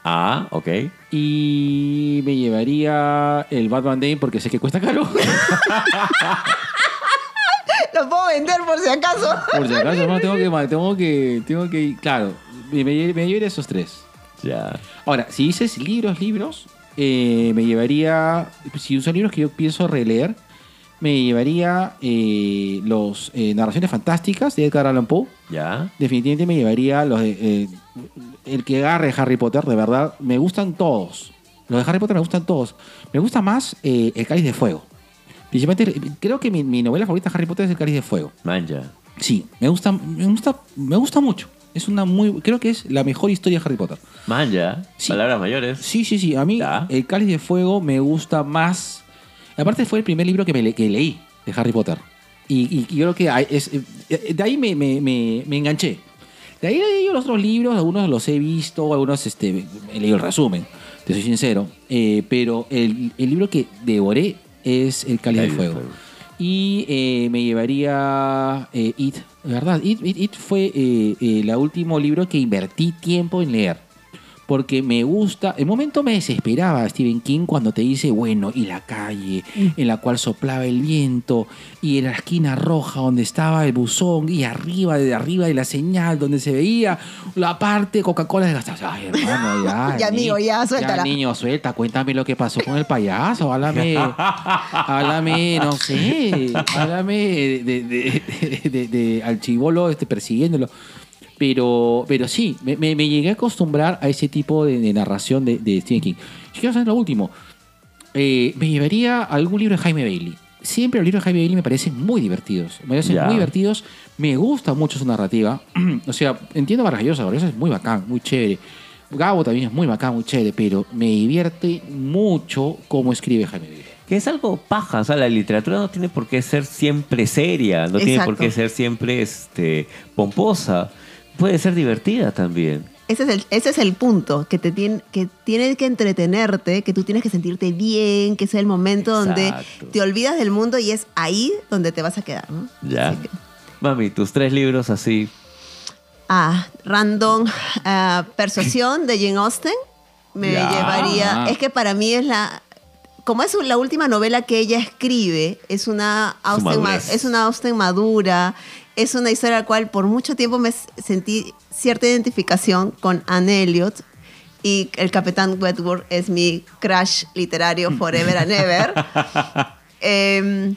Ah, ok. y me llevaría el Batman Day porque sé que cuesta caro. Lo puedo vender por si acaso. Por si acaso, no, tengo que, tengo que, tengo que, claro, me, me, llevaría esos tres. Ya. Ahora, si dices libros, libros, eh, me llevaría, si son libros que yo pienso releer, me llevaría eh, los eh, narraciones fantásticas de Edgar Allan Poe. Ya. Definitivamente me llevaría los de, eh, el que agarre Harry Potter, de verdad, me gustan todos. Los de Harry Potter me gustan todos. Me gusta más eh, El Cáliz de Fuego. Principalmente, creo que mi, mi novela favorita de Harry Potter es El Cáliz de Fuego. Manja. Sí, me gusta, me gusta, me gusta mucho. Es una muy, creo que es la mejor historia de Harry Potter. Manja. Sí. Palabras mayores. Sí, sí, sí. A mí Ya. El Cáliz de Fuego me gusta más. Aparte fue el primer libro que, me le- que leí de Harry Potter. Y, y- y yo creo que es- eh, de ahí me, me- me- me enganché. De ahí he leído los otros libros, algunos los he visto, algunos este, he leído el resumen, te soy sincero. Eh, pero el, el libro que devoré es El Cáliz de Cáliz de Fuego. Fuego. Y eh, me llevaría eh, It, ¿verdad? It, It- It fue eh, eh, el último libro que invertí tiempo en leer. Porque me gusta, en momento me desesperaba Stephen King cuando te dice, bueno, y la calle en la cual soplaba el viento, y en la esquina roja donde estaba el buzón, y arriba, de arriba de la señal donde se veía la parte Coca-Cola desgastada. Ay, hermano, ya. Ya, amigo, ya, suéltala. niño, suelta, cuéntame lo que pasó con el payaso, háblame, háblame, no sé, háblame de, de, de- de- de- al chivolo este, persiguiéndolo. Pero, pero sí, me, me- me llegué a acostumbrar a ese tipo de, de narración de, de Stephen King. Y quiero saber lo último. Eh, me llevaría a algún libro de Jaime Bailey. Siempre los libros de Jaime Bailey me parecen muy divertidos. Me parecen muy divertidos. Me gusta mucho su narrativa. o sea, entiendo Vargas Llosa. Es muy bacán, muy chévere. Gabo también es muy bacán, muy chévere. Pero me divierte mucho cómo escribe Jaime Bailey. Que es algo paja, o sea, la literatura no tiene por qué ser siempre seria, no tiene por qué ser siempre este, pomposa, puede ser divertida también. Ese es el, ese es el punto, que, te tiene, que tiene que entretenerte, que tú tienes que sentirte bien, que es el momento donde te olvidas del mundo y es ahí donde te vas a quedar. ¿no? Ya. Que- Mami, tus tres libros así. Ah, Random ah, Persuasión de Jane Austen. Me Ya. llevaría. Es que para mí es la. Como es la última novela que ella escribe, es una Austen, ma- es una Austen madura. Es una historia a la cual por mucho tiempo me sentí cierta identificación con Anne Elliot. Y el Capitán Wentworth es mi crush literario forever and ever. Em,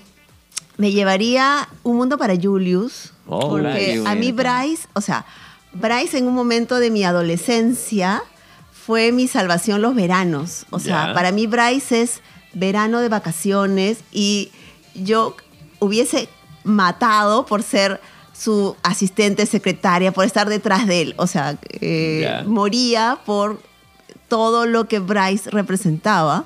me llevaría Un Mundo para Julius. Oh, porque a mí Bryce, o sea, Bryce en un momento de mi adolescencia fue mi salvación los veranos. O sea, para mí Bryce es verano de vacaciones y yo hubiese matado por ser su asistente secretaria, por estar detrás de él. O sea, eh, moría por todo lo que Bryce representaba.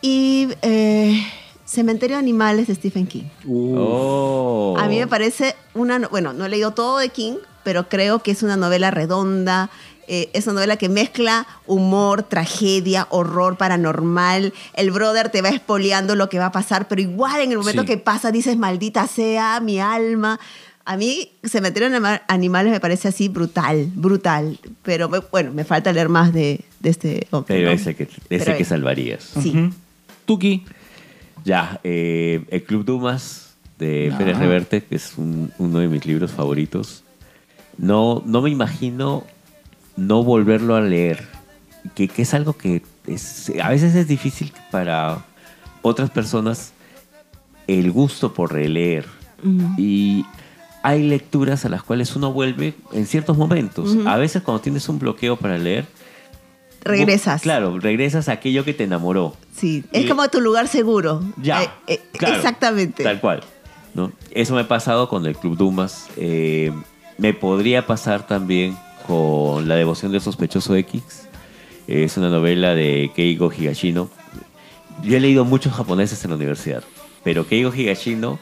Y eh, Cementerio de Animales de Stephen King. Oh. A mí me parece una, no- bueno, no he leído todo de King, pero creo que es una novela redonda, eh, es una novela que mezcla humor, tragedia, horror paranormal. El brother te va espoleando lo que va a pasar, pero igual en el momento Sí. que pasa dices, maldita sea mi alma. A mí Cementerio de Anima- Animales me parece así brutal, brutal. Pero me- bueno, me falta leer más de, de este hombre. Pero ¿no? ese que, ese Pero que es- salvarías. Sí. Ujú. Tuki. Ya, eh, el Club Dumas de Ah. Pérez Reverte, que es un- uno de mis libros favoritos. No, no me imagino no volverlo a leer, que, que es algo que es- a veces es difícil para otras personas el gusto por releer. Y hay lecturas a las cuales uno vuelve en ciertos momentos. A veces cuando tienes un bloqueo para leer, Regresas. Claro, regresas a aquello que te enamoró. Sí, es Y- como tu lugar seguro. Ya. Eh, eh, claro, exactamente. Tal cual. ¿no? Eso me ha pasado con el Club Dumas. eh, me podría pasar también con La devoción del sospechoso X. Es una novela de Keigo Higashino. Yo he leído muchos japoneses en la universidad, pero Keigo Higashino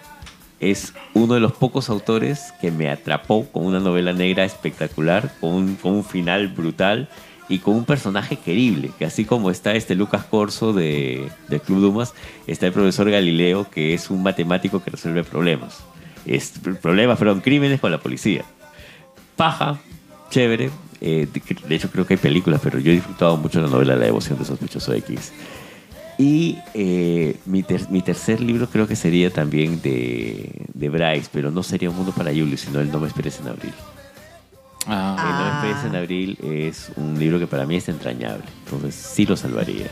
es uno de los pocos autores que me atrapó con una novela negra espectacular, con un, final brutal y con un personaje querible, que así como está este Lucas Corso de, del Club Dumas, está el profesor Galileo, que es un matemático que resuelve problemas. Problemas, perdón, crímenes con la policía. Paja, chévere. eh, de, de hecho, creo que hay películas, pero yo he disfrutado mucho la novela La devoción de sospechoso X. Y eh, mi, ter- mi tercer libro creo que sería también de, de Bryce, pero no sería Un Mundo para Julio, sino El No me esperes en abril. Ah. El No me esperes en abril es un libro que para mí es entrañable, entonces sí lo salvaría.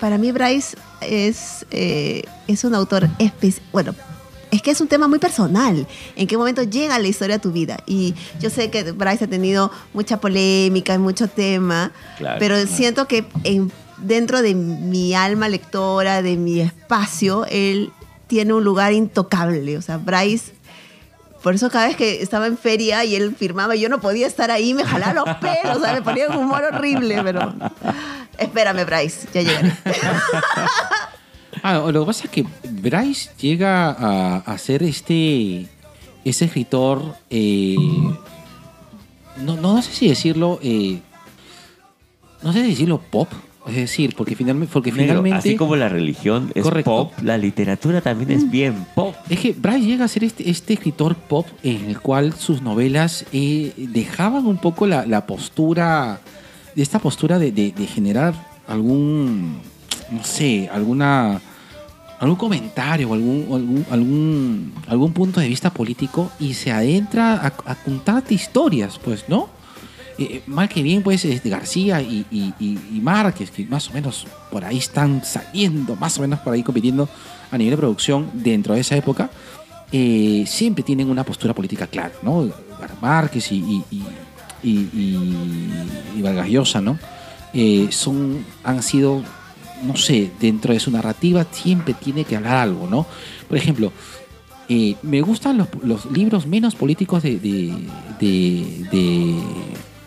Para mí Bryce es, eh, es un autor especial. Bueno, es que es un tema muy personal. ¿En qué momento llega la historia a tu vida? Y yo sé que Bryce ha tenido mucha polémica y mucho tema, Claro, pero claro. siento que en- dentro de mi alma lectora, de mi espacio, él tiene un lugar intocable. O sea, Bryce por eso cada vez que estaba en feria y él firmaba, yo no podía estar ahí, me jalaba los pelos, o sea, me ponía un humor horrible, pero... Espérame, Bryce, ya llegaré. Ah, lo que pasa es que Bryce llega a, a ser este, ese escritor, eh, no, no sé si decirlo, eh, no sé si decirlo pop, es decir, porque finalmente, porque finalmente así como la religión es Correcto. pop, la literatura también es bien pop. es que Bryce llega a ser este, este escritor pop en el cual sus novelas eh, dejaban un poco la, la postura, esta postura de, de- de generar algún, no sé, alguna, algún comentario o algún, algún, algún, punto de vista político y se adentra a, contarte historias, pues, ¿no? Eh, mal que bien, pues este, García y, y, y- y Márquez, que más o menos por ahí están saliendo, más o menos por ahí compitiendo a nivel de producción dentro de esa época, eh, siempre tienen una postura política clara, ¿no? Márquez y- y Vargas Llosa, ¿no? Eh, son, han sido, no sé, dentro de su narrativa siempre tiene que hablar algo, ¿no? Por ejemplo, eh, me gustan los, los libros menos políticos de, de, de, de,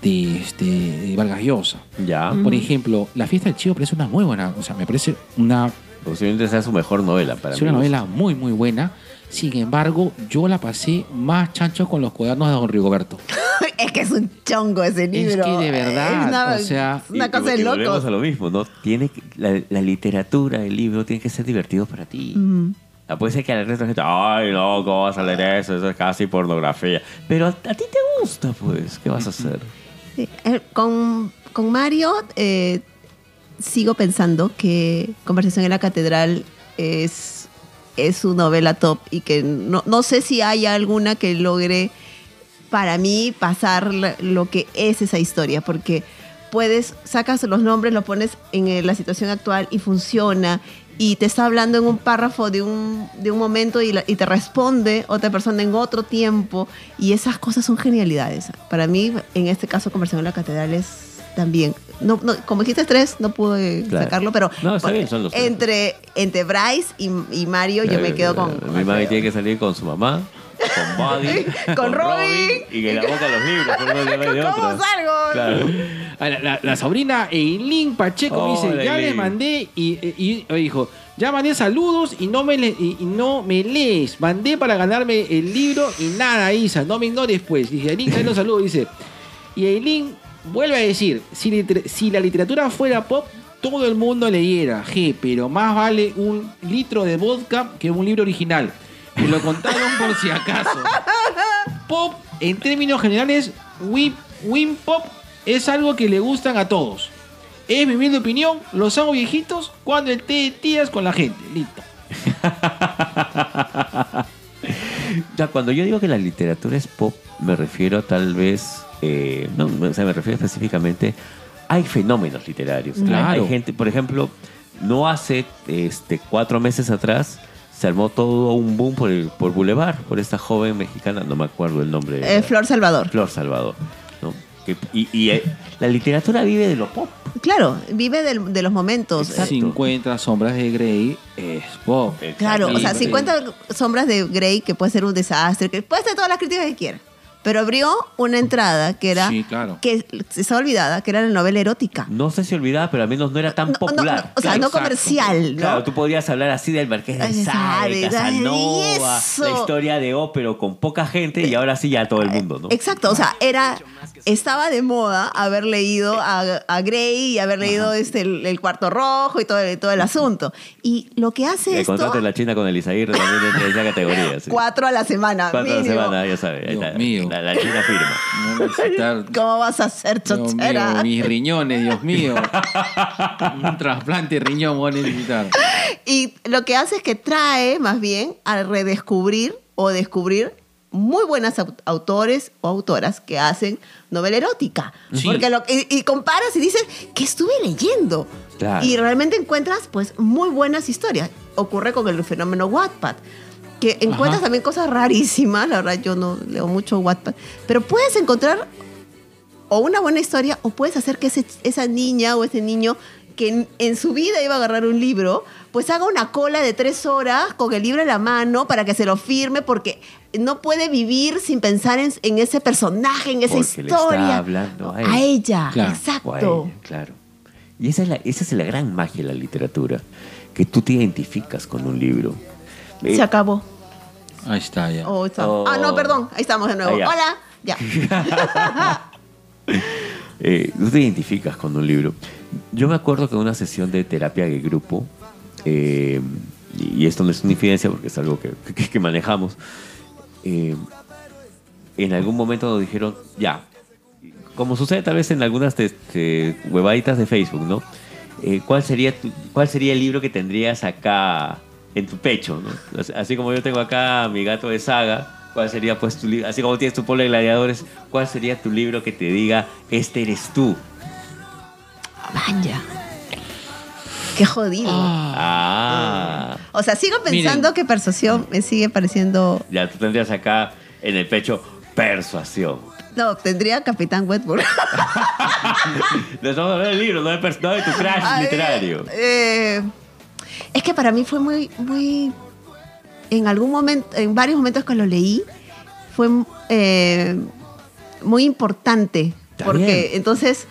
de, este, de Vargas Llosa. Ya, Por ejemplo, La fiesta del chivo parece una muy buena, o sea, me parece una, posiblemente sea su mejor novela para es mí. una novela muy, muy buena. Sin embargo, yo la pasé más chancho con los cuadernos de Don Rigoberto. es que es un chongo ese libro. que de verdad, Es una, o sea, es una cosa y de volvemos a lo mismo, ¿no? Tiene que- la, la literatura, el libro, tiene que ser divertido para ti. Mm. Ah, Puede ser que al resto de la gente, ay, no, ¿cómo vas a leer eso? Eso es casi pornografía. Pero a, a ti te gusta, pues, ¿qué vas a hacer? Sí, eh, Con, con Mario eh, sigo pensando que Conversación en la Catedral es, es su novela top y que no, no sé si hay alguna que logre para mí pasar lo que es esa historia, porque puedes, sacas los nombres, lo pones en eh, la situación actual y funciona y te está hablando en un párrafo de un, de un momento y, la- y te responde otra persona en otro tiempo y esas cosas son genialidades. Para mí, en este caso, Conversación en la Catedral es también, no, no, como dijiste tres, no pude Claro. sacarlo, pero No, está bien, son los entre, entre Bryce y, y Mario yo me quedo con... Mi mami tiene que salir con su mamá. con Buddy, Con Robin. y en la boca los libros. por de- ¿Cómo otros. salgo? Claro. Ah, La, la- la sobrina Eileen Pacheco me dice, ya le Eileen. mandé y, y- y dijo, ya mandé saludos y no, me le- y, y no me lees. Mandé para ganarme el libro y nada, Isa, no me ignores pues. Dije, Eileen, los saludos, dice. Y Eileen vuelve a decir, si, la literatura fuera pop, todo el mundo leyera, G, pero más vale un litro de vodka que un libro original. Me lo contaron por si acaso. Pop, en términos generales, Wim Pop es algo que le gustan a todos. Es mi humilde opinión, los hago viejitos cuando el té de tías con la gente. Listo. Ya, cuando yo digo que la literatura es pop, me refiero tal vez, eh, no, o sea, me refiero específicamente, hay fenómenos literarios. Claro. Hay, hay gente, por ejemplo, no hace este, cuatro meses atrás se armó todo un boom por, el, por Boulevard, por esta joven mexicana, no me acuerdo el nombre. Eh, Flor Salvador. Flor Salvador. ¿no? Que- y y, eh, la literatura vive de lo pop. Claro, vive del- de los momentos. Exacto. 50 sombras de Grey es pop. Claro, o sea, Sí, 50 sombras de Grey, que puede ser un desastre, que puede ser todas las críticas que quiera. Pero abrió una entrada que era. Sí, claro. Que se estaba olvidada, que era la novela erótica. No sé si olvidaba, pero al menos no era tan No, no, popular. o sea, Claro, no comercial, ¿no? Claro, tú podrías hablar así del Marqués de Ay, Sade, Casanova, la historia de O, pero con poca gente y ahora sí ya todo el mundo, ¿no? Exacto, o sea, era estaba de moda haber leído a, a Grey y haber leído este el, el cuarto rojo y todo el, todo el asunto. Y lo que hace El esto contrato de la China con el Isaguirre también entra en esa categoría. sí. cuatro a la semana, Cuatro a la mínimo. semana, ya sabes. ahí Dios está. mío. La, la China firma. Necesitar- ¿Cómo vas a hacer Dios mío, chochera? mis riñones, Dios mío. Un trasplante de riñón voy a necesitar. Y lo que hace es que trae más bien a redescubrir o descubrir muy buenas au- autores o autoras que hacen novela erótica. Sí. Porque lo, y, y comparas y dices, ¿qué estuve leyendo? Claro. Y realmente encuentras pues muy buenas historias. Ocurre con el fenómeno Wattpad. Que encuentras Ajá. también cosas rarísimas, la verdad yo no leo mucho Wattpad, pero puedes encontrar o una buena historia o puedes hacer que ese- esa niña o ese niño que en, en su vida iba a agarrar un libro, pues haga una cola de tres horas con el libro en la mano para que se lo firme porque no puede vivir sin pensar en, en ese personaje, en esa Porque le historia. está hablando a él. A ella, Claro. exacto. O a ella, claro. Y esa es, la, esa es la gran magia de la literatura, que tú te identificas con un libro. Eh, Se acabó. Ahí está ya. Oh, está- Oh. Ah, no, perdón, ahí estamos de nuevo. Ah, ya. Hola, ya. eh, tú te identificas con un libro. Yo me acuerdo que en una sesión de terapia de grupo, eh, y esto no es una infidencia porque es algo que, que- que manejamos, eh, en algún momento nos dijeron, ya, como sucede tal vez en algunas este, huevaditas de Facebook, ¿no? Eh, ¿cuál, sería tu- ¿Cuál sería el libro que tendrías acá en tu pecho? ¿no? Así- como yo tengo acá mi gato de saga, ¿cuál sería pues tu libro? Así como tienes tu polo de gladiadores, ¿cuál sería tu libro que te diga, este eres tú? Vaya. Qué jodido. Ah, O sea, sigo pensando Miren. que persuasión me sigue pareciendo. ya tú tendrías acá en el pecho persuasión. No, tendría Capitán Wetburg. No estamos hablando del libro, no de, no de tu crash literario. eh, es que para mí fue muy, muy. En algún momento, en varios momentos que lo leí, fue eh, muy importante. Está porque bien. entonces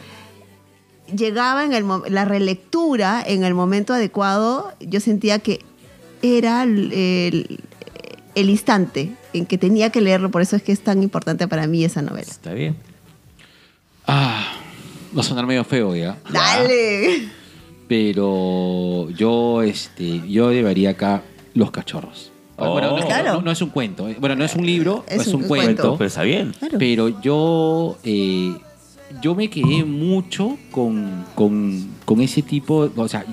llegaba en el la relectura en el momento adecuado, yo sentía que era el, el- el instante en que tenía que leerlo, por eso es que es tan importante para mí esa novela. Está bien. Ah, va a sonar medio feo ya. ¡Dale! Pero yo, este, yo llevaría acá Los Cachorros. Oh. Bueno, no, Claro. no- no es un cuento. eh. Bueno, no es un libro, Es es, un un, cuento. cuento. Pero está bien. Claro. Pero yo, eh, yo me quedé mucho con, con, con ese tipo, o sea,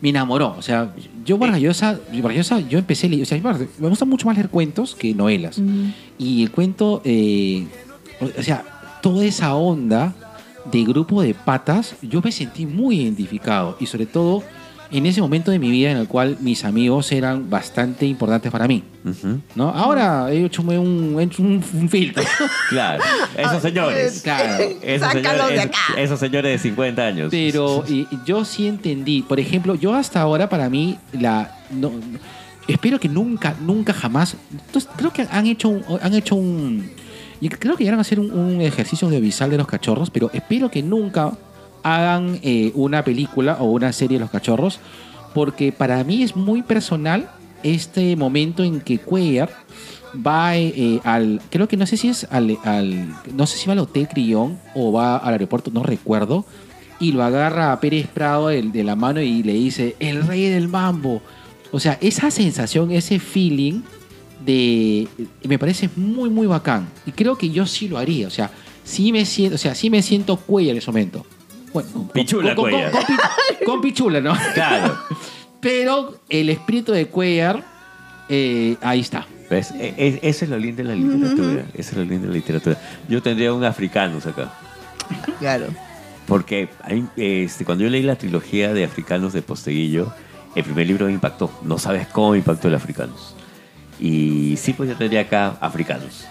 me enamoró. O sea, yo Vargas Llosa, Vargas Llosa, yo empecé a leer, o sea, me gusta mucho más leer cuentos que novelas. Y el cuento, eh, o sea, toda esa onda de grupo de patas, yo me sentí muy identificado. Y sobre todo en ese momento de mi vida en el cual mis amigos eran bastante importantes para mí. ¿no? Ahora he hecho un, he hecho un, un filtro. Claro, esos señores. Claro. Esos señores, de esos- acá. esos señores de 50 años. Pero y- yo sí entendí. Por ejemplo, yo hasta ahora para mí, la, no, no- espero que nunca, nunca jamás. Entonces, creo que han hecho un, han hecho un y creo que llegaron a hacer un, un ejercicio audiovisual de los cachorros, pero espero que nunca hagan eh, una película o una serie de los cachorros, porque para mí es muy personal este momento en que Cuellar va eh, al, creo que no sé si es al, no sé si va al Hotel Crillon o va al aeropuerto, no recuerdo, y lo agarra a Pérez Prado del- de, la mano y le dice, el rey del mambo. O sea, esa sensación, ese feeling de, me parece muy, muy bacán. Y creo que yo sí lo haría, o sea, sí me siento, o sea, sí me siento Cuellar en ese momento. Bueno, con- Pichula con, con- pichula, ¿no? Claro. Pero el espíritu de Cuellar, eh, ahí está. ¿Ves? E- e- Eso es lo lindo de la literatura. Eso es lo lindo de la literatura. Yo tendría un africanos acá. Claro. Porque este, cuando yo leí la trilogía de africanos de Posteguillo, el primer libro me impactó. No sabes cómo me impactó el africanos. Y sí, pues yo tendría acá africanos.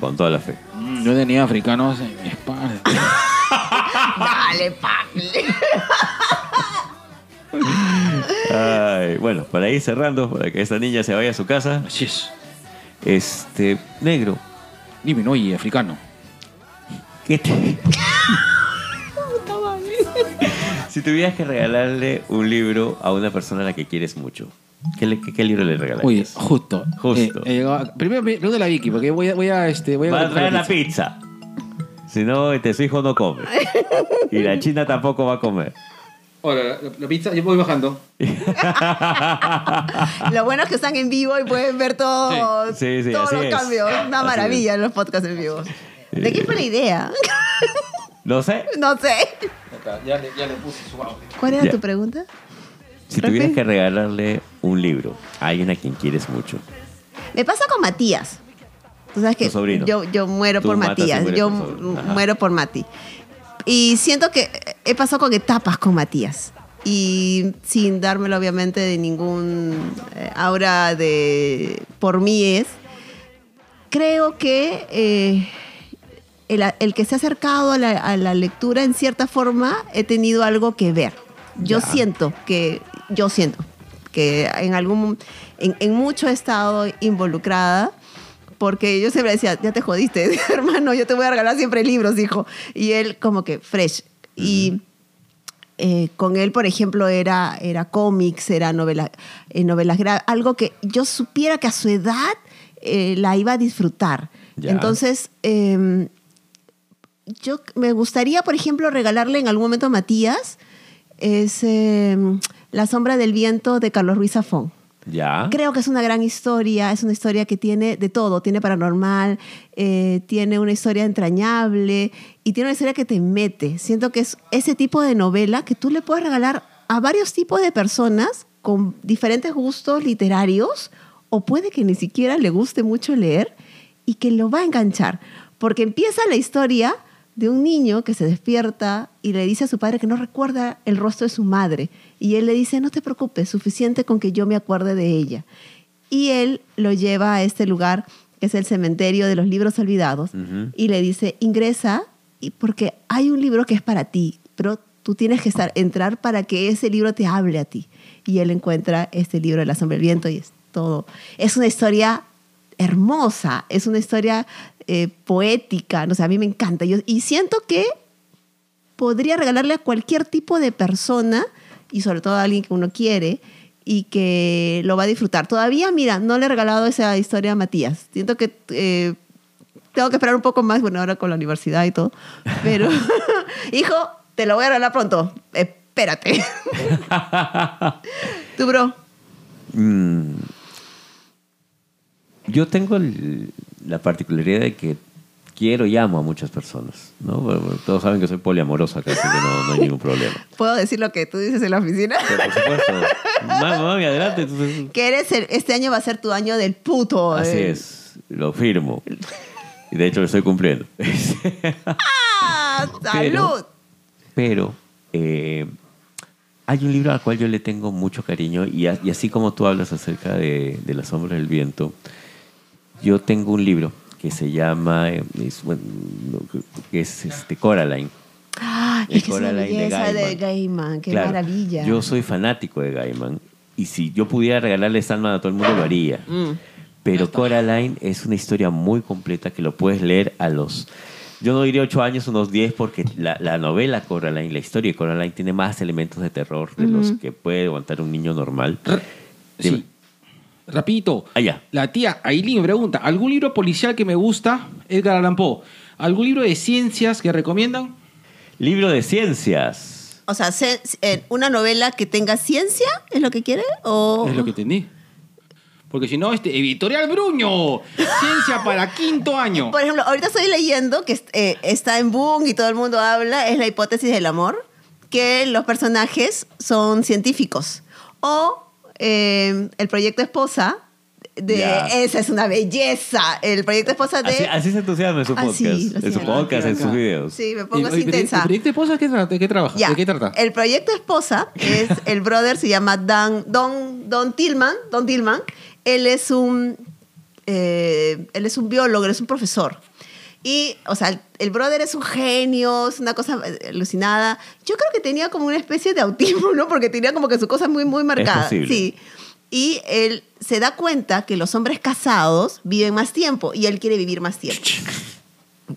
Con toda la fe. Mm, Yo tenía africanos en mi espalda. Dale, papi. Ay, bueno, para ir cerrando, para que esta niña se vaya a su casa. Así es. Este, negro, Dime, no, y africano. ¿qué te... si tuvieras que regalarle un libro a una persona a la que quieres mucho, ¿qué, le- qué- qué libro le Oye, regalarías? justo. Justo. Eh, eh, primero me pregunta a Vicky, porque voy a, voy a, este, voy a Va a traer la pizza. pizza. Si no, este, su hijo no come. Y la china tampoco va a comer. Hola, la, la pizza, yo voy bajando. Lo bueno es que están en vivo y pueden ver todo, Sí, sí, todos los es. cambios. Una Así maravilla los podcasts en vivo. ¿De quién fue la idea? No sé. no sé. Ya le, ya le puse su audio. ¿Cuál era Ya. tu pregunta? Si tuvieras que regalarle un libro a alguien a quien quieres mucho, Me pasa con Matías. Tú sabes que Tu sobrino. yo, yo muero Tú por Matías. Yo muero por Mati. Y siento que he pasado con etapas con Matías. Y sin dármelo, obviamente, de ningún eh, aura de por mí es. Creo que eh, el, el que se ha acercado a la, a la lectura, en cierta forma, he tenido algo que ver. Yo Ya. siento que, yo siento que en algún, en, en mucho he estado involucrada. Porque yo siempre decía, ya te jodiste, hermano, yo te voy a regalar siempre libros, hijo. Y él como que fresh. Y eh, con él, por ejemplo, era, era cómics, era novela, eh, novelas gra- algo que yo supiera que a su edad eh, la iba a disfrutar. Ya. Entonces, eh, yo me gustaría, por ejemplo, regalarle en algún momento a Matías es eh, La sombra del viento de Carlos Ruiz Zafón. ¿ya? Creo que es una gran historia, es una historia que tiene de todo, tiene paranormal, eh, tiene una historia entrañable y tiene una historia que te mete. Siento que es ese tipo de novela que tú le puedes regalar a varios tipos de personas con diferentes gustos literarios o puede que ni siquiera le guste mucho leer y que lo va a enganchar. Porque empieza la historia de un niño que se despierta y le dice a su padre que no recuerda el rostro de su madre. Y él le dice, no te preocupes, suficiente con que yo me acuerde de ella. Y él lo lleva a este lugar, que es el cementerio de los libros olvidados, Ujú. y le dice, ingresa, porque hay un libro que es para ti, pero tú tienes que estar, entrar para que ese libro te hable a ti. Y él encuentra este libro de la sombra del viento y es todo. Es una historia hermosa, es una historia eh, poética, no sé, a mí me encanta. Yo, y siento que podría regalarle a cualquier tipo de persona y sobre todo a alguien que uno quiere y que lo va a disfrutar. Todavía, mira, no le he regalado esa historia a Matías. Siento que eh, tengo que esperar un poco más, bueno, ahora con la universidad y todo. Pero, hijo, te lo voy a regalar pronto. Espérate. ¿Tú, bro? Mm. Yo tengo el- la particularidad de que quiero y amo a muchas personas. ¿no? Bueno, todos saben que soy poliamorosa, casi que no, no hay ningún problema. ¿Puedo decir lo que tú dices en la oficina? Pero por supuesto. Mami, mami, adelante. entonces- que eres el- este año va a ser tu año del puto. Así eh. es, lo firmo. Y de hecho lo estoy cumpliendo. ¡Ah! ¡Salud! Pero eh, hay un libro al cual yo le tengo mucho cariño y, a- y así como tú hablas acerca de, de La sombra del viento, yo tengo un libro que se llama, eh, es, bueno, no, que es este, Coraline. ¡Ah! Es que es una de belleza de Gaiman. ¡Qué Claro, maravilla! Yo soy fanático de Gaiman y si yo pudiera regalarle Sandman a todo el mundo, lo haría. Mm. Pero Coraline es una historia muy completa que lo puedes leer a los... Yo no diría 8 años, unos 10, porque la, la novela Coraline, la historia de Coraline, tiene más elementos de terror de los que puede aguantar un niño normal. Dime. Sí. Rapidito. Allá. La tía Aileen me pregunta, ¿algún libro policial que me gusta? Edgar Allan Poe. ¿Algún libro de ciencias que recomiendan? Libro de ciencias. O sea, se- eh, una novela que tenga ciencia, ¿es lo que quiere? O... Es lo que entendí. Porque si no, este, Editorial Bruño. Ciencia para quinto año. Por ejemplo, ahorita estoy leyendo que eh, está en boom y todo el mundo habla, es la hipótesis del amor, que los personajes son científicos. O eh, el proyecto Esposa, de esa es una belleza. El proyecto Esposa de... Así, así se entusiasma en su Ah, podcast. sí, lo en su podcast, en sus videos. Sí, me ¿Y- pongo así y- intensa. ¿El proyecto esposa qué qué trabaja? Ya. ¿De qué trata? El proyecto Esposa es el brother se llama Dan Don Don Tillman, Don Tillman. Él es un eh, él es un biólogo, él es un profesor. Y, o sea, el, brother es un genio, es una cosa alucinada. Yo creo que tenía como una especie de autismo, ¿no? Porque tenía como que su cosa muy, muy marcada. posible. Sí. Y él se da cuenta que los hombres casados viven más tiempo y él quiere vivir más tiempo.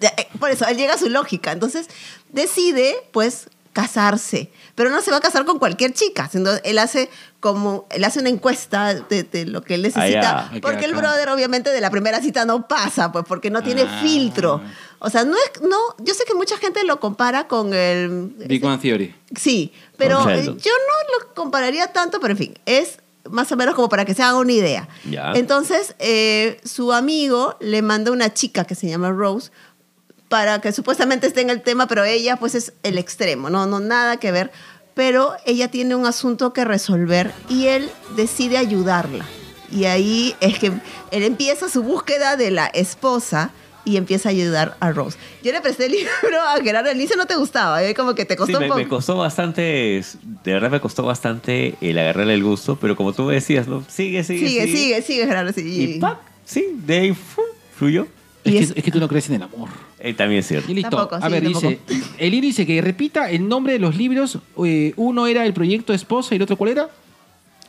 Eh, Por eso, él llega a su lógica. Entonces, decide, pues, casarse. Pero no se va a casar con cualquier chica, sino él hace como, él hace una encuesta de, de lo que él necesita. Ah, ya. Porque el brother, obviamente, de la primera cita no pasa, pues, porque no tiene Ah. filtro. O sea, no es, no, yo sé que mucha gente lo compara con el... Big Bang Theory. Sí, pero yo no lo compararía tanto, pero en fin, es más o menos como para que se haga una idea. Entonces, eh, su amigo le manda una chica que se llama Rose para que supuestamente esté en el tema, pero ella pues es el extremo, no, no nada que ver. Pero ella tiene un asunto que resolver y él decide ayudarla. Y ahí es que él empieza su búsqueda de la esposa y empieza a ayudar a Rose. Yo le presté el libro a Gerardo, al inicio no te gustaba, ¿eh? como que te Sí, costó me, un poco. me costó bastante, de verdad me costó bastante el agarrarle el gusto, pero como tú me decías, ¿no? Sigue, sigue, Sigue, sigue, sigue, Gerardo. sí. Y ¡pac! Sí, de ahí fluyó. Es, Y que, es- es que tú no crees en el amor. Eh, también es cierto. Y listo. Tampoco, a sí, ver, tampoco. dice. Elir dice que repita el nombre de los libros. eh, uno era el proyecto esposa y el otro cuál era?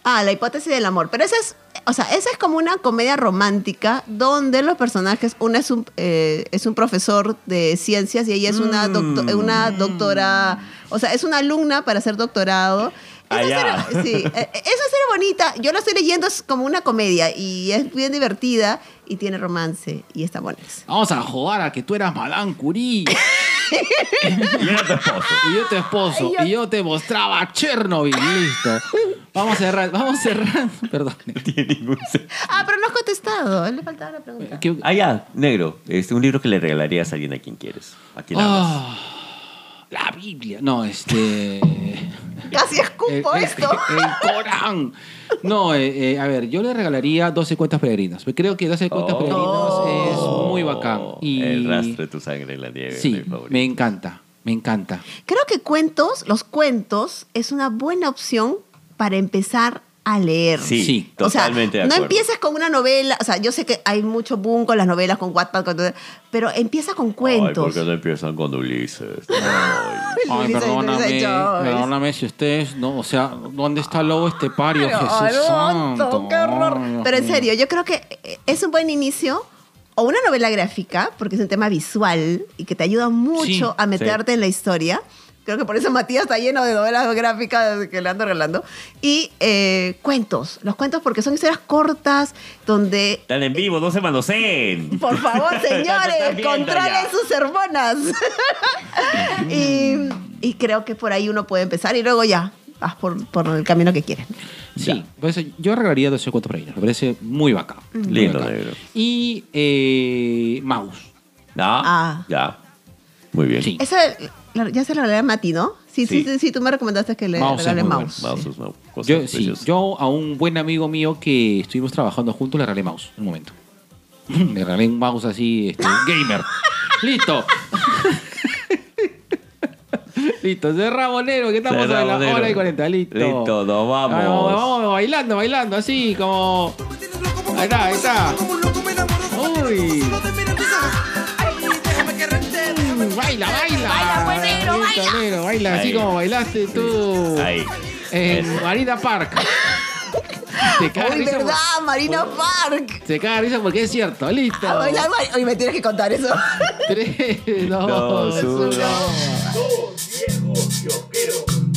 Ah, la hipótesis del amor. Pero esa es, o sea, esa es como una comedia romántica donde los personajes, una es un, eh, es un profesor de ciencias y ella es una, docto- Mm. una doctora, o sea, es una alumna para hacer doctorado. Esa Ah, serie- sí, eh, esa serie bonita, yo la estoy leyendo, es como una comedia y es bien divertida y tiene romance y está bonita. Vamos a jugar a que tú eras Madame Curie. Y era tu esposo. y yo tu esposo. Ay, yo- Y yo te mostraba Chernobyl. Listo. Vamos a cerrar. Vamos a cerrar. Perdón. No tiene ningún sentido. Ah, pero no has contestado, le faltaba la pregunta. ¿Qué- Ah, ya, negro. Este, un libro que le regalarías a alguien a quien quieres. ¿A quién amas? La Biblia. No, este. Casi escupo el, esto. el Corán. No, eh, eh, a ver, yo le regalaría 12 cuentas peregrinas. Creo que 12 cuentas Oh. peregrinas es muy bacán. Y El rastro de tu sangre en la nieve. Sí, mi favorito. me encanta. Me encanta. Creo que cuentos, los cuentos, es una buena opción para empezar a leer. Sí, Sí. O sea, totalmente de no empieces con una novela, o sea, yo sé que hay mucho boom con las novelas, con Wattpad, con todo, pero empieza con Ay, cuentos. ¿por qué no empiezan con Ulises? Ay. Ay, perdóname, perdóname si ustedes, no, o sea, ¿dónde está lobo estepario? Ay, Jesús Alonso, santo. qué horror. Ay, Pero en serio, yo creo que es un buen inicio. O una novela gráfica, porque es un tema visual y que te ayuda mucho Sí, a meterte en la historia. Creo que por eso Matías está lleno de novelas gráficas que le ando regalando. Y eh, cuentos. Los cuentos porque son historias cortas donde Están en vivo, no se manoseen. por favor, señores, controlen ya. sus hermanas. y, y creo que por ahí uno puede empezar y luego ya vas por, por el camino que quieres. Sí, por eso yo regalaría 12 cuentos peregrinos. Me parece muy bacán. Muy Lindo, negro. Y eh, Mouse. ¿No? Ah. Ya. Muy bien. Sí. Esa, ya se la regalé a Mati, ¿no? Sí, sí, Sí. sí, tú me recomendaste que le Mouse es muy mouse. Mouse es una cosa Yo, sí, preciosa. yo a un buen amigo mío que estuvimos trabajando juntos le regalé mouse en un momento. le regalé un mouse así, este, gamer. Listo. Listo, cerramos, negro, que estamos a la hora y 40. Listo. Listo, nos vamos. Ay, vamos, vamos bailando, bailando, así como. Ahí está, ahí está. Uy. Baila, baila. Baila, buen negro, baila. Negro, baila así Ahí. como bailaste tú. Ahí. En Eso. Marina Park. Se caga Uy, risa por- ¿verdad? Marina Park. Se caga risa porque es cierto. Listo. Ah, bailar, bail- Oye, me tienes que contar eso. Tres, dos, Dos, uno. uno. Dos viejos.